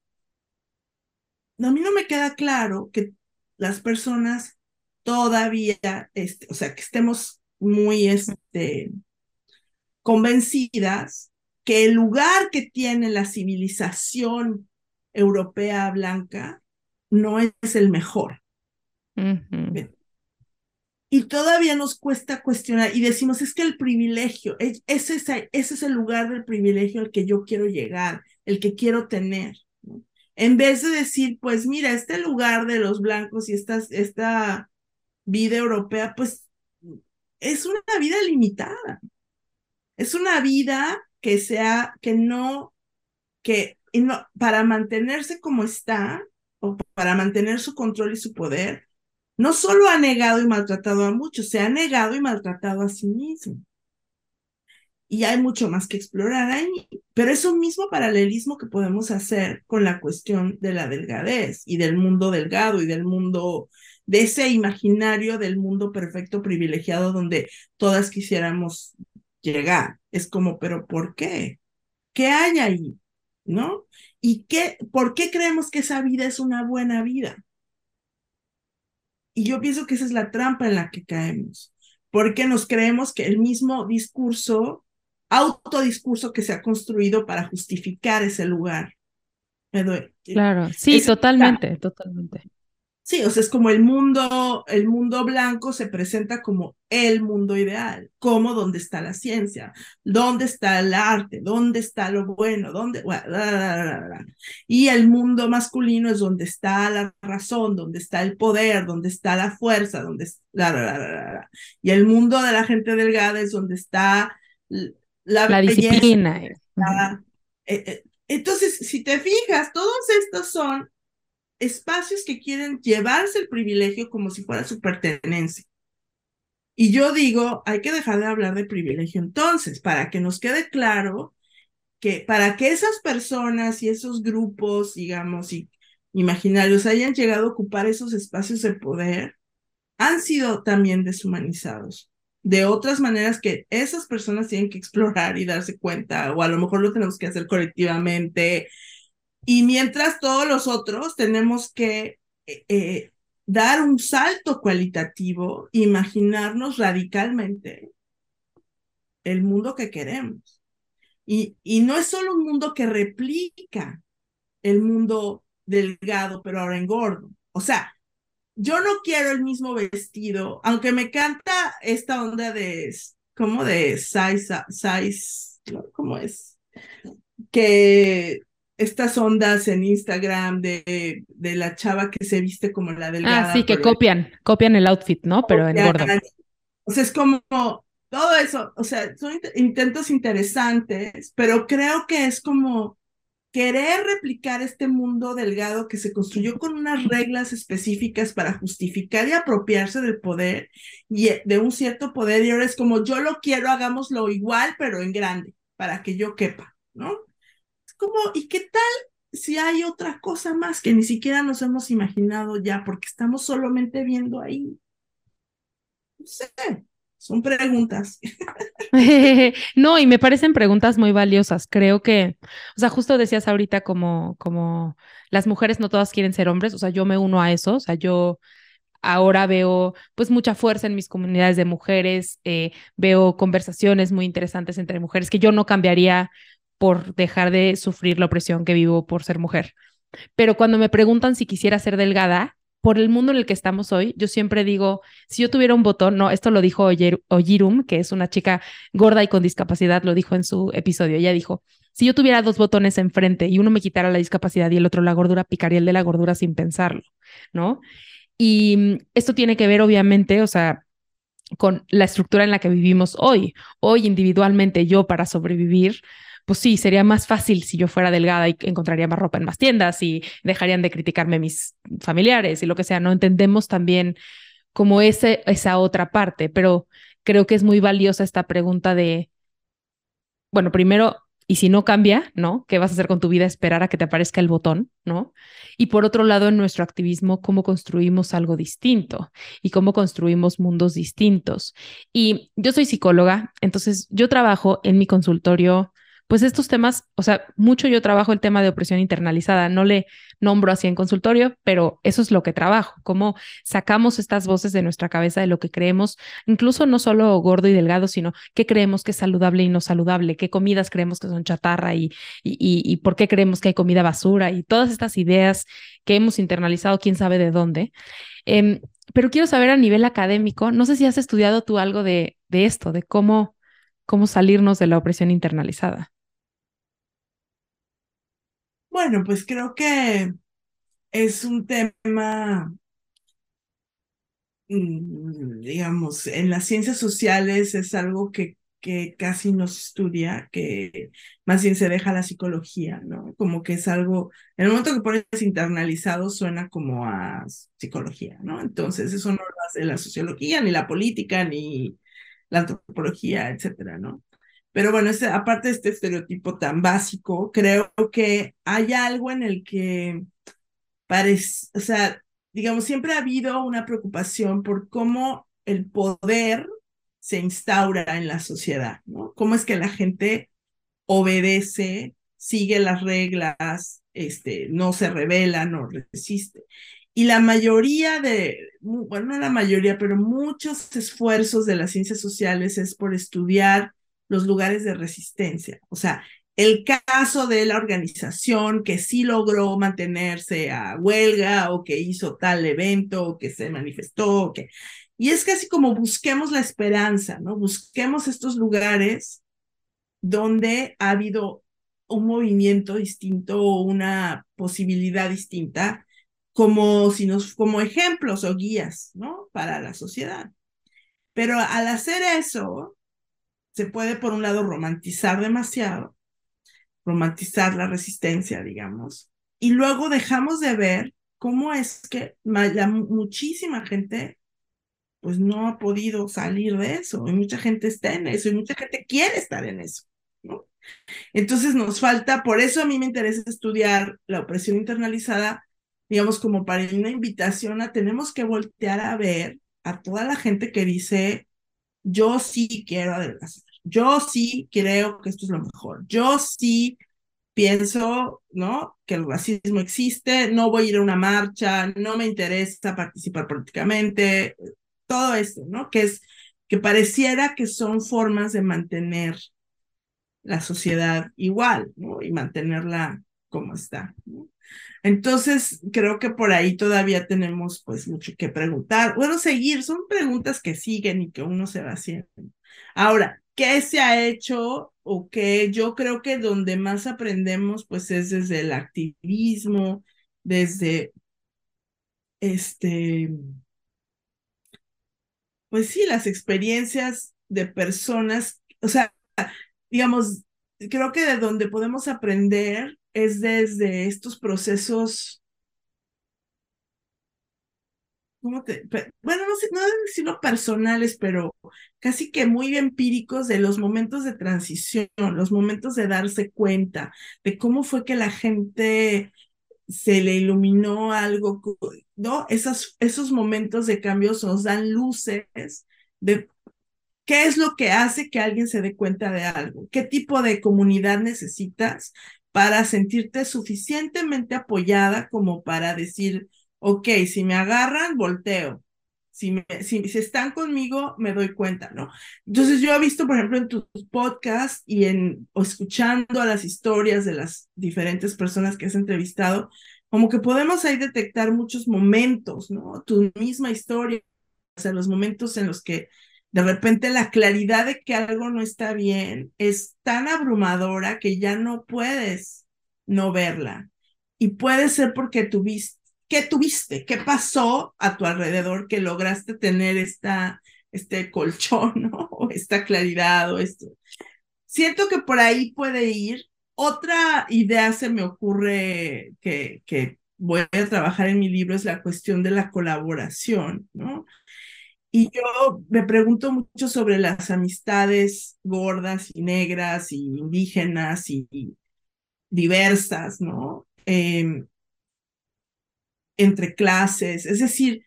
a mí no me queda claro que las personas todavía, este, o sea, que estemos muy este, convencidas que el lugar que tiene la civilización europea blanca no es el mejor. Y todavía nos cuesta cuestionar y decimos, es que el privilegio, es, ese, ese es el lugar del privilegio al que yo quiero llegar, el que quiero tener. En vez de decir, pues mira, este lugar de los blancos y esta, esta vida europea, pues es una vida limitada. Es una vida que sea, que no, que no, para mantenerse como está, o para mantener su control y su poder, no solo ha negado y maltratado a muchos, se ha negado y maltratado a sí mismo y hay mucho más que explorar ahí. Pero es un mismo paralelismo que podemos hacer con la cuestión de la delgadez y del mundo delgado y del mundo, de ese imaginario del mundo perfecto privilegiado donde todas quisiéramos llegar. Es como, pero ¿por qué? ¿Qué hay ahí? ¿No? ¿Y qué, por qué creemos que esa vida es una buena vida? Y yo pienso que esa es la trampa en la que caemos, porque nos creemos que el mismo discurso autodiscurso que se ha construido para justificar ese lugar. Claro, sí, totalmente, totalmente. Sí, o sea, es como el mundo, el mundo blanco se presenta como el mundo ideal, como donde está la ciencia, dónde está el arte, dónde está lo bueno, dónde... Y el mundo masculino es donde está la razón, donde está el poder, donde está la fuerza, donde... Y el mundo de la gente delgada es donde está la, disciplina. Eh, eh, Entonces, si te fijas, todos estos son espacios que quieren llevarse el privilegio como si fuera su pertenencia. Y yo digo, hay que dejar de hablar de privilegio entonces, para que nos quede claro que para que esas personas y esos grupos, digamos, y imaginarios hayan llegado a ocupar esos espacios de poder, han sido también deshumanizados. De otras maneras que esas personas tienen que explorar y darse cuenta, o a lo mejor lo tenemos que hacer colectivamente. Y mientras todos los otros tenemos que eh, eh, dar un salto cualitativo, imaginarnos radicalmente el mundo que queremos. Y, y no es solo un mundo que replica el mundo delgado, pero ahora engordo. O sea, yo no quiero el mismo vestido, aunque me canta esta onda de, como de size, size, ¿cómo es? Que estas ondas en Instagram de, de la chava que se viste como la delgada. Ah, sí, que copian, copian el outfit, ¿no? Pero en gordo. O sea, es como todo eso, o sea, son intentos interesantes, pero creo que es como querer replicar este mundo delgado que se construyó con unas reglas específicas para justificar y apropiarse del poder y eh, de un cierto poder y ahora es como yo lo quiero, hagámoslo igual, pero en grande, para que yo quepa, ¿no? Es como, ¿y qué tal si hay otra cosa más que ni siquiera nos hemos imaginado ya porque estamos solamente viendo ahí? No sé, son preguntas. no, y me parecen preguntas muy valiosas. Creo que, o sea, justo decías ahorita como, como las mujeres no todas quieren ser hombres, o sea, yo me uno a eso, o sea, yo ahora veo pues mucha fuerza en mis comunidades de mujeres, eh, veo conversaciones muy interesantes entre mujeres que yo no cambiaría por dejar de sufrir la opresión que vivo por ser mujer. Pero cuando me preguntan si quisiera ser delgada, por el mundo en el que estamos hoy, yo siempre digo, si yo tuviera un botón, no, esto lo dijo Oyirum, que es una chica gorda y con discapacidad, lo dijo en su episodio, ella dijo, si yo tuviera dos botones enfrente y uno me quitara la discapacidad y el otro la gordura, picaría el de la gordura sin pensarlo, ¿no? Y mm, esto tiene que ver, obviamente, o sea, con la estructura en la que vivimos hoy. Hoy individualmente yo para sobrevivir, pues sí, sería más fácil si yo fuera delgada y encontraría más ropa en más tiendas y dejarían de criticarme mis familiares y lo que sea. No entendemos también como ese, esa otra parte, pero creo que es muy valiosa esta pregunta de, bueno, primero, y si no cambia, ¿no? ¿Qué vas a hacer con tu vida? Esperar a que te aparezca el botón, ¿no? Y por otro lado, en nuestro activismo, cómo construimos algo distinto y cómo construimos mundos distintos. Y yo soy psicóloga, entonces yo trabajo en mi consultorio pues estos temas, o sea, mucho yo trabajo el tema de opresión internalizada, no le nombro así en consultorio, pero eso es lo que trabajo, cómo sacamos estas voces de nuestra cabeza de lo que creemos, incluso no solo gordo y delgado, sino qué creemos que es saludable y no saludable, qué comidas creemos que son chatarra y, por qué creemos que hay comida basura y todas estas ideas que hemos internalizado, quién sabe de dónde. Em, pero quiero saber a nivel académico, no sé si has estudiado tú algo de, de esto, de cómo, cómo salirnos de la opresión internalizada. Bueno, pues creo que es un tema, mm, digamos, en las ciencias sociales es algo que, que casi no se estudia, que más bien se deja la psicología, ¿no? Como que es algo, en el momento que pones internalizado suena como a psicología, ¿no? Entonces eso no lo hace la sociología, ni la política, ni la antropología, etcétera, ¿no? Pero bueno, aparte de este estereotipo tan básico, creo que hay algo en el que parece, o sea, digamos, siempre ha habido una preocupación por cómo el poder se instaura en la sociedad, ¿no? Cómo es que la gente obedece, sigue las reglas, este, no se revela, no resiste. Y la mayoría de, bueno, no la mayoría, pero muchos esfuerzos de las ciencias sociales es por estudiar los lugares de resistencia. O sea, el caso de la organización que sí logró mantenerse a huelga o que hizo tal evento o que se manifestó. Que... Y es casi como busquemos la esperanza, ¿no? Busquemos estos lugares donde ha habido un movimiento distinto o una posibilidad distinta como, si nos, como ejemplos o guías, ¿no? Para la sociedad. Pero al hacer eso, se puede, por un lado, romantizar demasiado romantizar la resistencia, digamos. Y luego dejamos de ver cómo es que la, muchísima gente pues no ha podido salir de eso, y mucha gente está en eso, y mucha gente quiere estar en eso. Entonces nos falta, por eso a mí me interesa estudiar la opresión internalizada, digamos, como para una invitación a tenemos que voltear a ver a toda la gente que dice, yo sí quiero adelgazar, yo sí creo que esto es lo mejor, yo sí pienso, ¿no? Que el racismo existe, no voy a ir a una marcha, no me interesa participar políticamente, todo esto, ¿no? Que es que pareciera que son formas de mantener la sociedad igual, ¿no? Y mantenerla como está. Entonces, creo que por ahí todavía tenemos pues mucho que preguntar. Bueno, seguir, son preguntas que siguen y que uno se va haciendo. Ahora, ¿qué se ha hecho o qué? Yo creo que donde más aprendemos pues es desde el activismo, desde este, pues sí, las experiencias de personas, o sea, digamos, creo que de donde podemos aprender es desde estos procesos, ¿cómo te, bueno, no sé, no decirlo personales, pero casi que muy empíricos de los momentos de transición, los momentos de darse cuenta de cómo fue que la gente se le iluminó algo, ¿no? Esos, esos momentos de cambios nos dan luces de ¿Qué es lo que hace que alguien se dé cuenta de algo? ¿Qué tipo de comunidad necesitas para sentirte suficientemente apoyada como para decir, ok, si me agarran, volteo. Si, me, si, están conmigo, me doy cuenta, ¿no? Entonces yo he visto, por ejemplo, en tus podcasts y en escuchando las historias de las diferentes personas que has entrevistado, como que podemos ahí detectar muchos momentos, ¿no? Tu misma historia, o sea, los momentos en los que de repente la claridad de que algo no está bien es tan abrumadora que ya no puedes no verla. Y puede ser porque tuviste, ¿qué tuviste? ¿Qué pasó a tu alrededor que lograste tener esta, este colchón, ¿no? O esta claridad o esto. Siento que por ahí puede ir. Otra idea se me ocurre que, que voy a trabajar en mi libro es la cuestión de la colaboración, ¿no? Y yo me pregunto mucho sobre las amistades gordas y negras y indígenas y, diversas, ¿no? Em, entre clases. Es decir,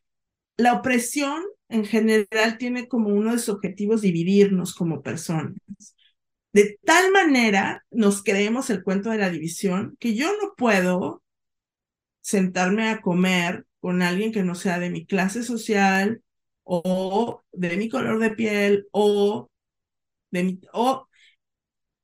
la opresión en general tiene como uno de sus objetivos dividirnos como personas. De tal manera nos creemos el cuento de la división que yo no puedo sentarme a comer con alguien que no sea de mi clase social, o de mi color de piel o de mi, o,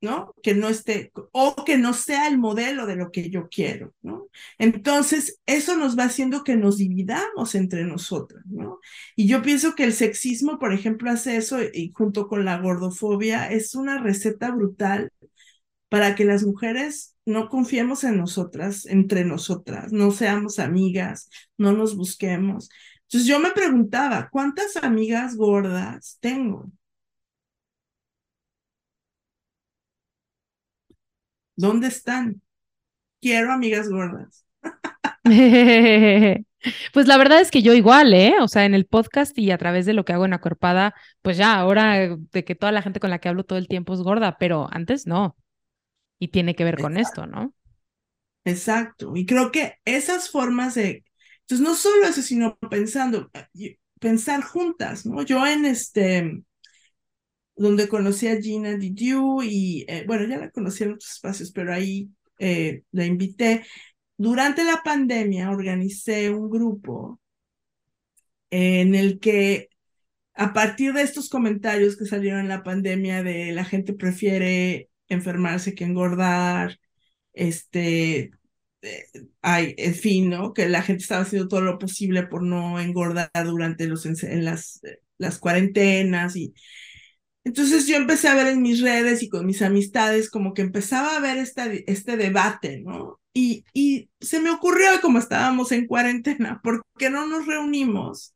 ¿no? Que no esté, o que no sea el modelo de lo que yo quiero, ¿no? Entonces, eso nos va haciendo que nos dividamos entre nosotros, ¿no? Y yo pienso que el sexismo, por ejemplo, hace eso y junto con la gordofobia es una receta brutal para que las mujeres no confiemos en nosotras, entre nosotras, no seamos amigas, no nos busquemos. Entonces yo me preguntaba, ¿cuántas amigas gordas tengo? ¿Dónde están? Quiero amigas gordas. Pues la verdad es que yo igual, ¿eh? O sea, en el podcast y a través de lo que hago en Acuerpada, pues ya ahora de que toda la gente con la que hablo todo el tiempo es gorda, pero antes no. Y tiene que ver con esto, ¿no? Exacto. Y creo que esas formas de entonces, no solo eso, sino pensando, pensar juntas, ¿no? Yo en este, donde conocí a Gina Didiu y, eh, bueno, ya la conocí en otros espacios, pero ahí eh, la invité. Durante la pandemia organicé un grupo en el que a partir de estos comentarios que salieron en la pandemia de la gente prefiere enfermarse que engordar, este, hay, en fin, ¿no? Que la gente estaba haciendo todo lo posible por no engordar durante los, en las, las cuarentenas y entonces yo empecé a ver en mis redes y con mis amistades como que empezaba a ver esta, este debate, ¿no? Y, y se me ocurrió, como estábamos en cuarentena, ¿por qué no nos reunimos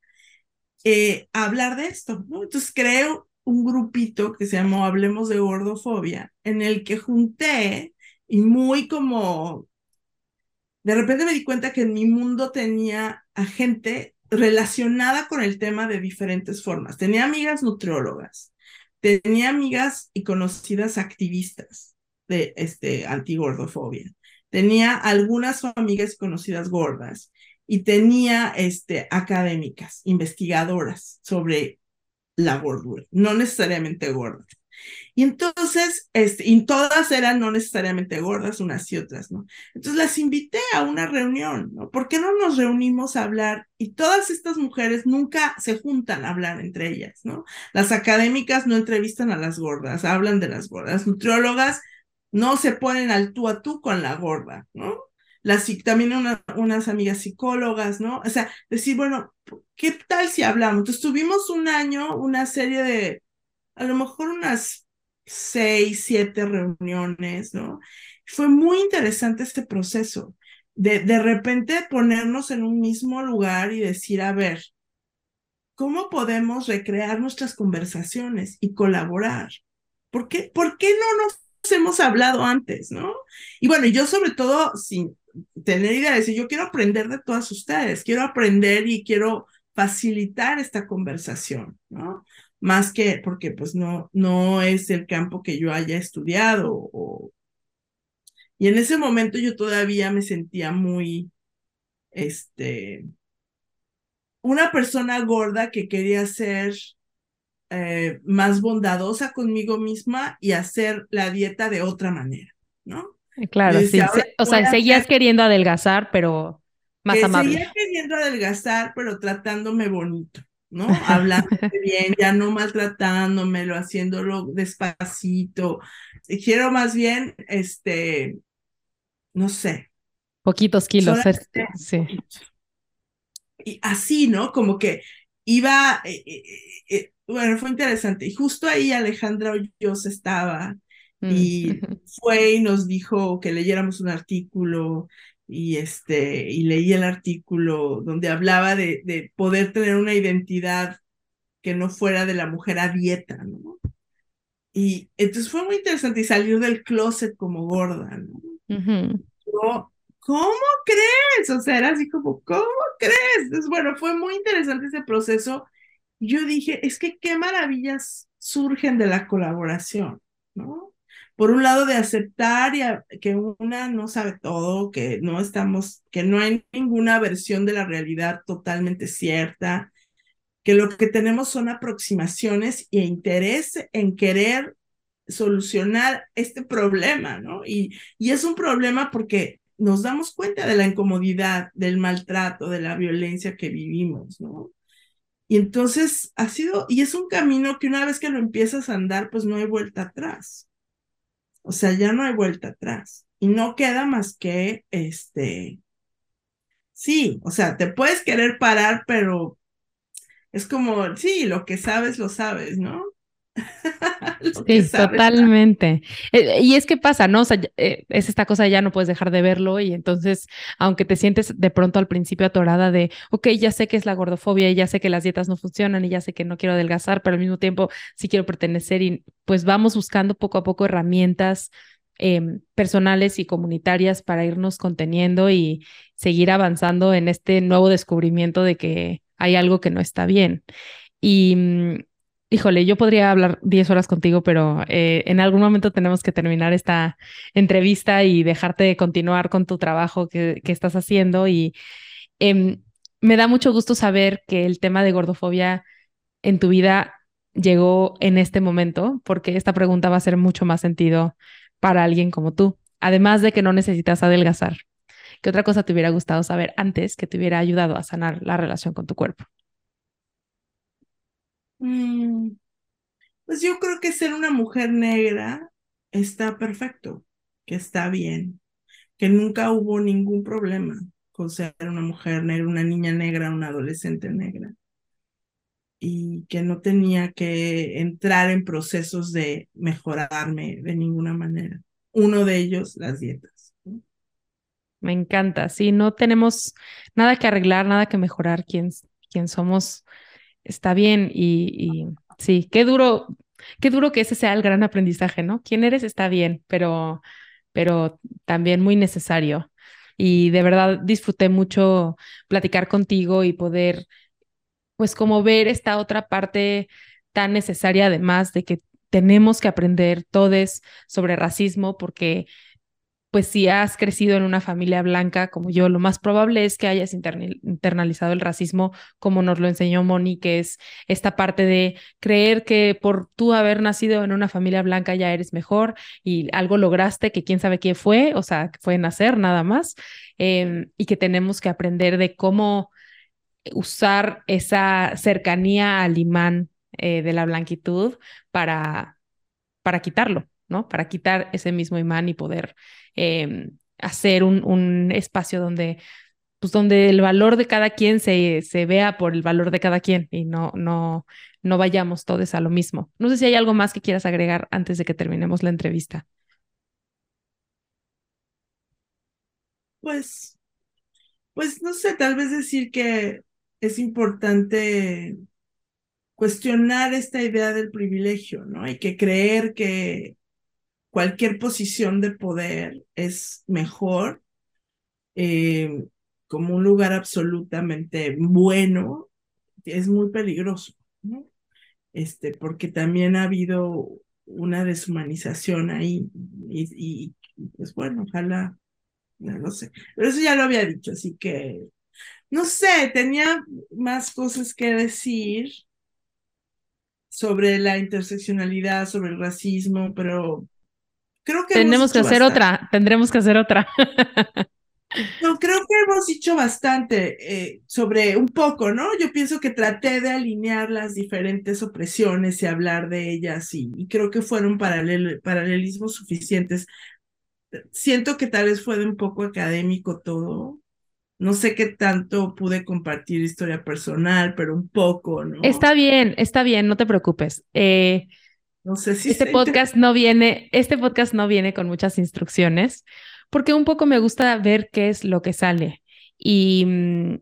eh, a hablar de esto? Entonces creo un grupito que se llamó Hablemos de Gordofobia, en el que junté y muy como, de repente me di cuenta que en mi mundo tenía a gente relacionada con el tema de diferentes formas. Tenía amigas nutriólogas, tenía amigas y conocidas activistas de este antigordofobia. Tenía algunas amigas conocidas gordas y tenía este, académicas, investigadoras sobre la gordura, no necesariamente gordas. Y entonces, este, y todas eran no necesariamente gordas, unas y otras, ¿no? Entonces las invité a una reunión, ¿no? ¿Por qué no nos reunimos a hablar? Y todas estas mujeres nunca se juntan a hablar entre ellas, ¿no? Las académicas no entrevistan a las gordas, hablan de las gordas. Nutriólogas no se ponen al tú a tú con la gorda, ¿no? Las, también unas amigas psicólogas, ¿no? O sea, decir, bueno, ¿qué tal si hablamos? Entonces tuvimos un año, una serie de, a lo mejor unas seis, siete reuniones, ¿no? Fue muy interesante este proceso de de repente ponernos en un mismo lugar y decir, a ver, ¿cómo podemos recrear nuestras conversaciones y colaborar? ¿Por qué, ¿Por qué no nos hemos hablado antes, no? Y bueno, yo sobre todo, sin tener idea de decir, yo quiero aprender de todas ustedes, quiero aprender y quiero facilitar esta conversación, ¿no? Más que porque pues no, no es el campo que yo haya estudiado. O... Y en ese momento yo todavía me sentía muy, este, una persona gorda que quería ser eh, más bondadosa conmigo misma y hacer la dieta de otra manera, ¿no? Eh, claro, sí. o sea, seguías queriendo adelgazar, pero más amable. Seguía queriendo adelgazar, pero tratándome bonito, ¿no? Hablando bien, ya no maltratándomelo, haciéndolo despacito. Quiero más bien, este, no sé. Poquitos kilos, sí. Y así, ¿no? Como que iba, eh, bueno, fue interesante. Y justo ahí Alejandra Hoyos estaba mm, y fue y nos dijo que leyéramos un artículo y este y leí el artículo donde hablaba de, de poder tener una identidad que no fuera de la mujer a dieta, ¿no? Y entonces fue muy interesante y salir del closet como gorda, ¿no? ¿Cómo crees? O sea, era así como, ¿cómo crees? Entonces, bueno, fue muy interesante ese proceso yo dije, es que qué maravillas surgen de la colaboración, ¿no? Por un lado, de aceptar que una no sabe todo, que no estamos, que no hay ninguna versión de la realidad totalmente cierta, que lo que tenemos son aproximaciones e interés en querer solucionar este problema, ¿no? Y, y es un problema porque nos damos cuenta de la incomodidad, del maltrato, de la violencia que vivimos, ¿no? Y entonces ha sido, y es un camino que una vez que lo empiezas a andar, pues no hay vuelta atrás. O sea, ya no hay vuelta atrás. Y no queda más que, este, sí, o sea, te puedes querer parar, pero es como, sí, lo que sabes, lo sabes, ¿no? sí, totalmente. Eh, y es que pasa, ¿no? O sea, eh, es esta cosa, ya no puedes dejar de verlo y entonces, aunque te sientes de pronto al principio atorada de, ok, ya sé que es la gordofobia y ya sé que las dietas no funcionan y ya sé que no quiero adelgazar, pero al mismo tiempo sí quiero pertenecer y pues vamos buscando poco a poco herramientas em, personales y comunitarias para irnos conteniendo y seguir avanzando en este nuevo descubrimiento de que hay algo que no está bien. Y mm, Híjole, yo podría hablar 10 horas contigo, pero eh, en algún momento tenemos que terminar esta entrevista y dejarte continuar con tu trabajo que, estás haciendo. Y em, me da mucho gusto saber que el tema de gordofobia en tu vida llegó en este momento, porque esta pregunta va a hacer mucho más sentido para alguien como tú. Además de que no necesitas adelgazar. ¿Qué otra cosa te hubiera gustado saber antes que te hubiera ayudado a sanar la relación con tu cuerpo? Mm, pues yo creo que ser una mujer negra está perfecto, que está bien, que nunca hubo ningún problema con ser una mujer negra, una niña negra, una adolescente negra. Y que no tenía que entrar en procesos de mejorarme de ninguna manera. Uno de ellos, las dietas. Me encanta. Sí, no tenemos nada que arreglar, nada que mejorar. Quien, quien somos está bien y, sí, qué duro, qué duro que ese sea el gran aprendizaje, ¿no? ¿Quién eres? Está bien, pero pero también muy necesario. Y de verdad disfruté mucho platicar contigo y poder, pues como ver esta otra parte tan necesaria, además de que tenemos que aprender todos sobre racismo, porque pues si has crecido en una familia blanca como yo, lo más probable es que hayas internalizado el racismo como nos lo enseñó Moni, que es esta parte de creer que por tú haber nacido en una familia blanca ya eres mejor y algo lograste que quién sabe qué fue, o sea, fue nacer nada más, em, y que tenemos que aprender de cómo usar esa cercanía al imán eh, de la blanquitud para, para quitarlo. ¿No? Para quitar ese mismo imán y poder em, hacer un, un, espacio donde, pues donde el valor de cada quien se, se vea por el valor de cada quien y no, no, no vayamos todos a lo mismo. No sé si hay algo más que quieras agregar antes de que terminemos la entrevista. Pues, pues no sé, tal vez decir que es importante cuestionar esta idea del privilegio, ¿no? Hay que creer que cualquier posición de poder es mejor eh, como un lugar absolutamente bueno, es muy peligroso, ¿no? Este, porque también ha habido una deshumanización ahí y, pues bueno, ojalá, no, sé, pero eso ya lo había dicho, así que no sé, tenía más cosas que decir sobre la interseccionalidad, sobre el racismo, pero Creo que tenemos que hacer otra, tendremos que hacer otra. No, creo que hemos dicho bastante eh, sobre un poco, ¿no? Yo pienso que traté de alinear las diferentes opresiones y hablar de ellas y, creo que fueron paralelismos suficientes. Siento que tal vez fue de un poco académico todo. No sé qué tanto pude compartir historia personal, pero un poco, ¿no? Está bien, está bien, no te preocupes. Eh, no sé si este podcast no viene, este podcast no viene con muchas instrucciones, porque un poco me gusta ver qué es lo que sale. Y mm,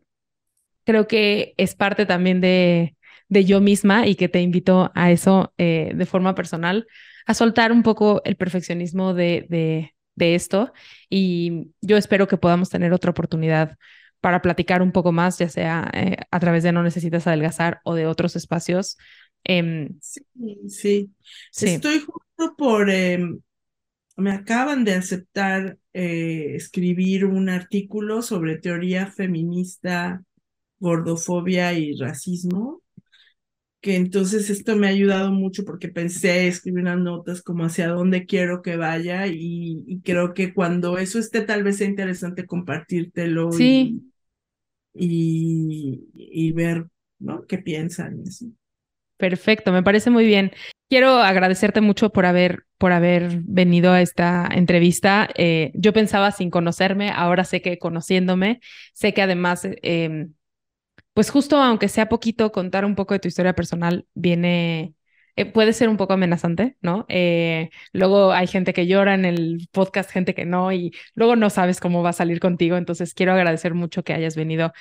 creo que es parte también de, de, yo misma y que te invito a eso eh, de forma personal, a soltar un poco el perfeccionismo de, de, de esto. Y yo espero que podamos tener otra oportunidad para platicar un poco más, ya sea eh, a través de No Necesitas Adelgazar o de otros espacios Em, sí, sí, Estoy justo por, em, me acaban de aceptar eh, escribir un artículo sobre teoría feminista, gordofobia y racismo, que entonces esto me ha ayudado mucho porque pensé escribir unas notas como hacia dónde quiero que vaya y, creo que cuando eso esté tal vez sea interesante compartírtelo y, y, ver ¿no? qué piensan. Así. Perfecto, me parece muy bien. Quiero agradecerte mucho por haber, por haber venido a esta entrevista. Eh, yo pensaba sin conocerme, ahora sé que conociéndome, sé que además, em, pues justo aunque sea poquito, contar un poco de tu historia personal viene, eh, puede ser un poco amenazante, ¿no? Eh, luego hay gente que llora en el podcast, gente que no, y luego no sabes cómo va a salir contigo. Entonces quiero agradecer mucho que hayas venido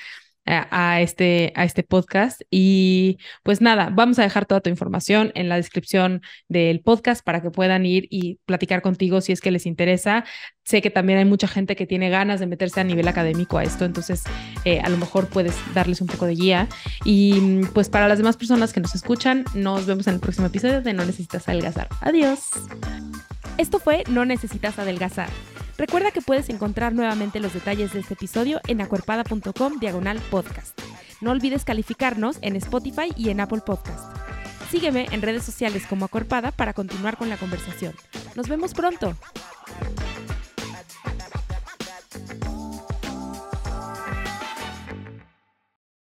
a, este, a este podcast. Y pues nada, vamos a dejar toda tu información en la descripción del podcast para que puedan ir y platicar contigo si es que les interesa. Sé que también hay mucha gente que tiene ganas de meterse a nivel académico a esto, entonces eh, a lo mejor puedes darles un poco de guía. Y pues para las demás personas que nos escuchan, nos vemos en el próximo episodio de No Necesitas Adelgazar. Adiós. Esto fue No Necesitas Adelgazar Recuerda que puedes encontrar nuevamente los detalles de este episodio en acuerpada.com diagonal podcast. No olvides calificarnos en Spotify y en Apple Podcast. Sígueme en redes sociales como Acuerpada para continuar con la conversación. Nos vemos pronto.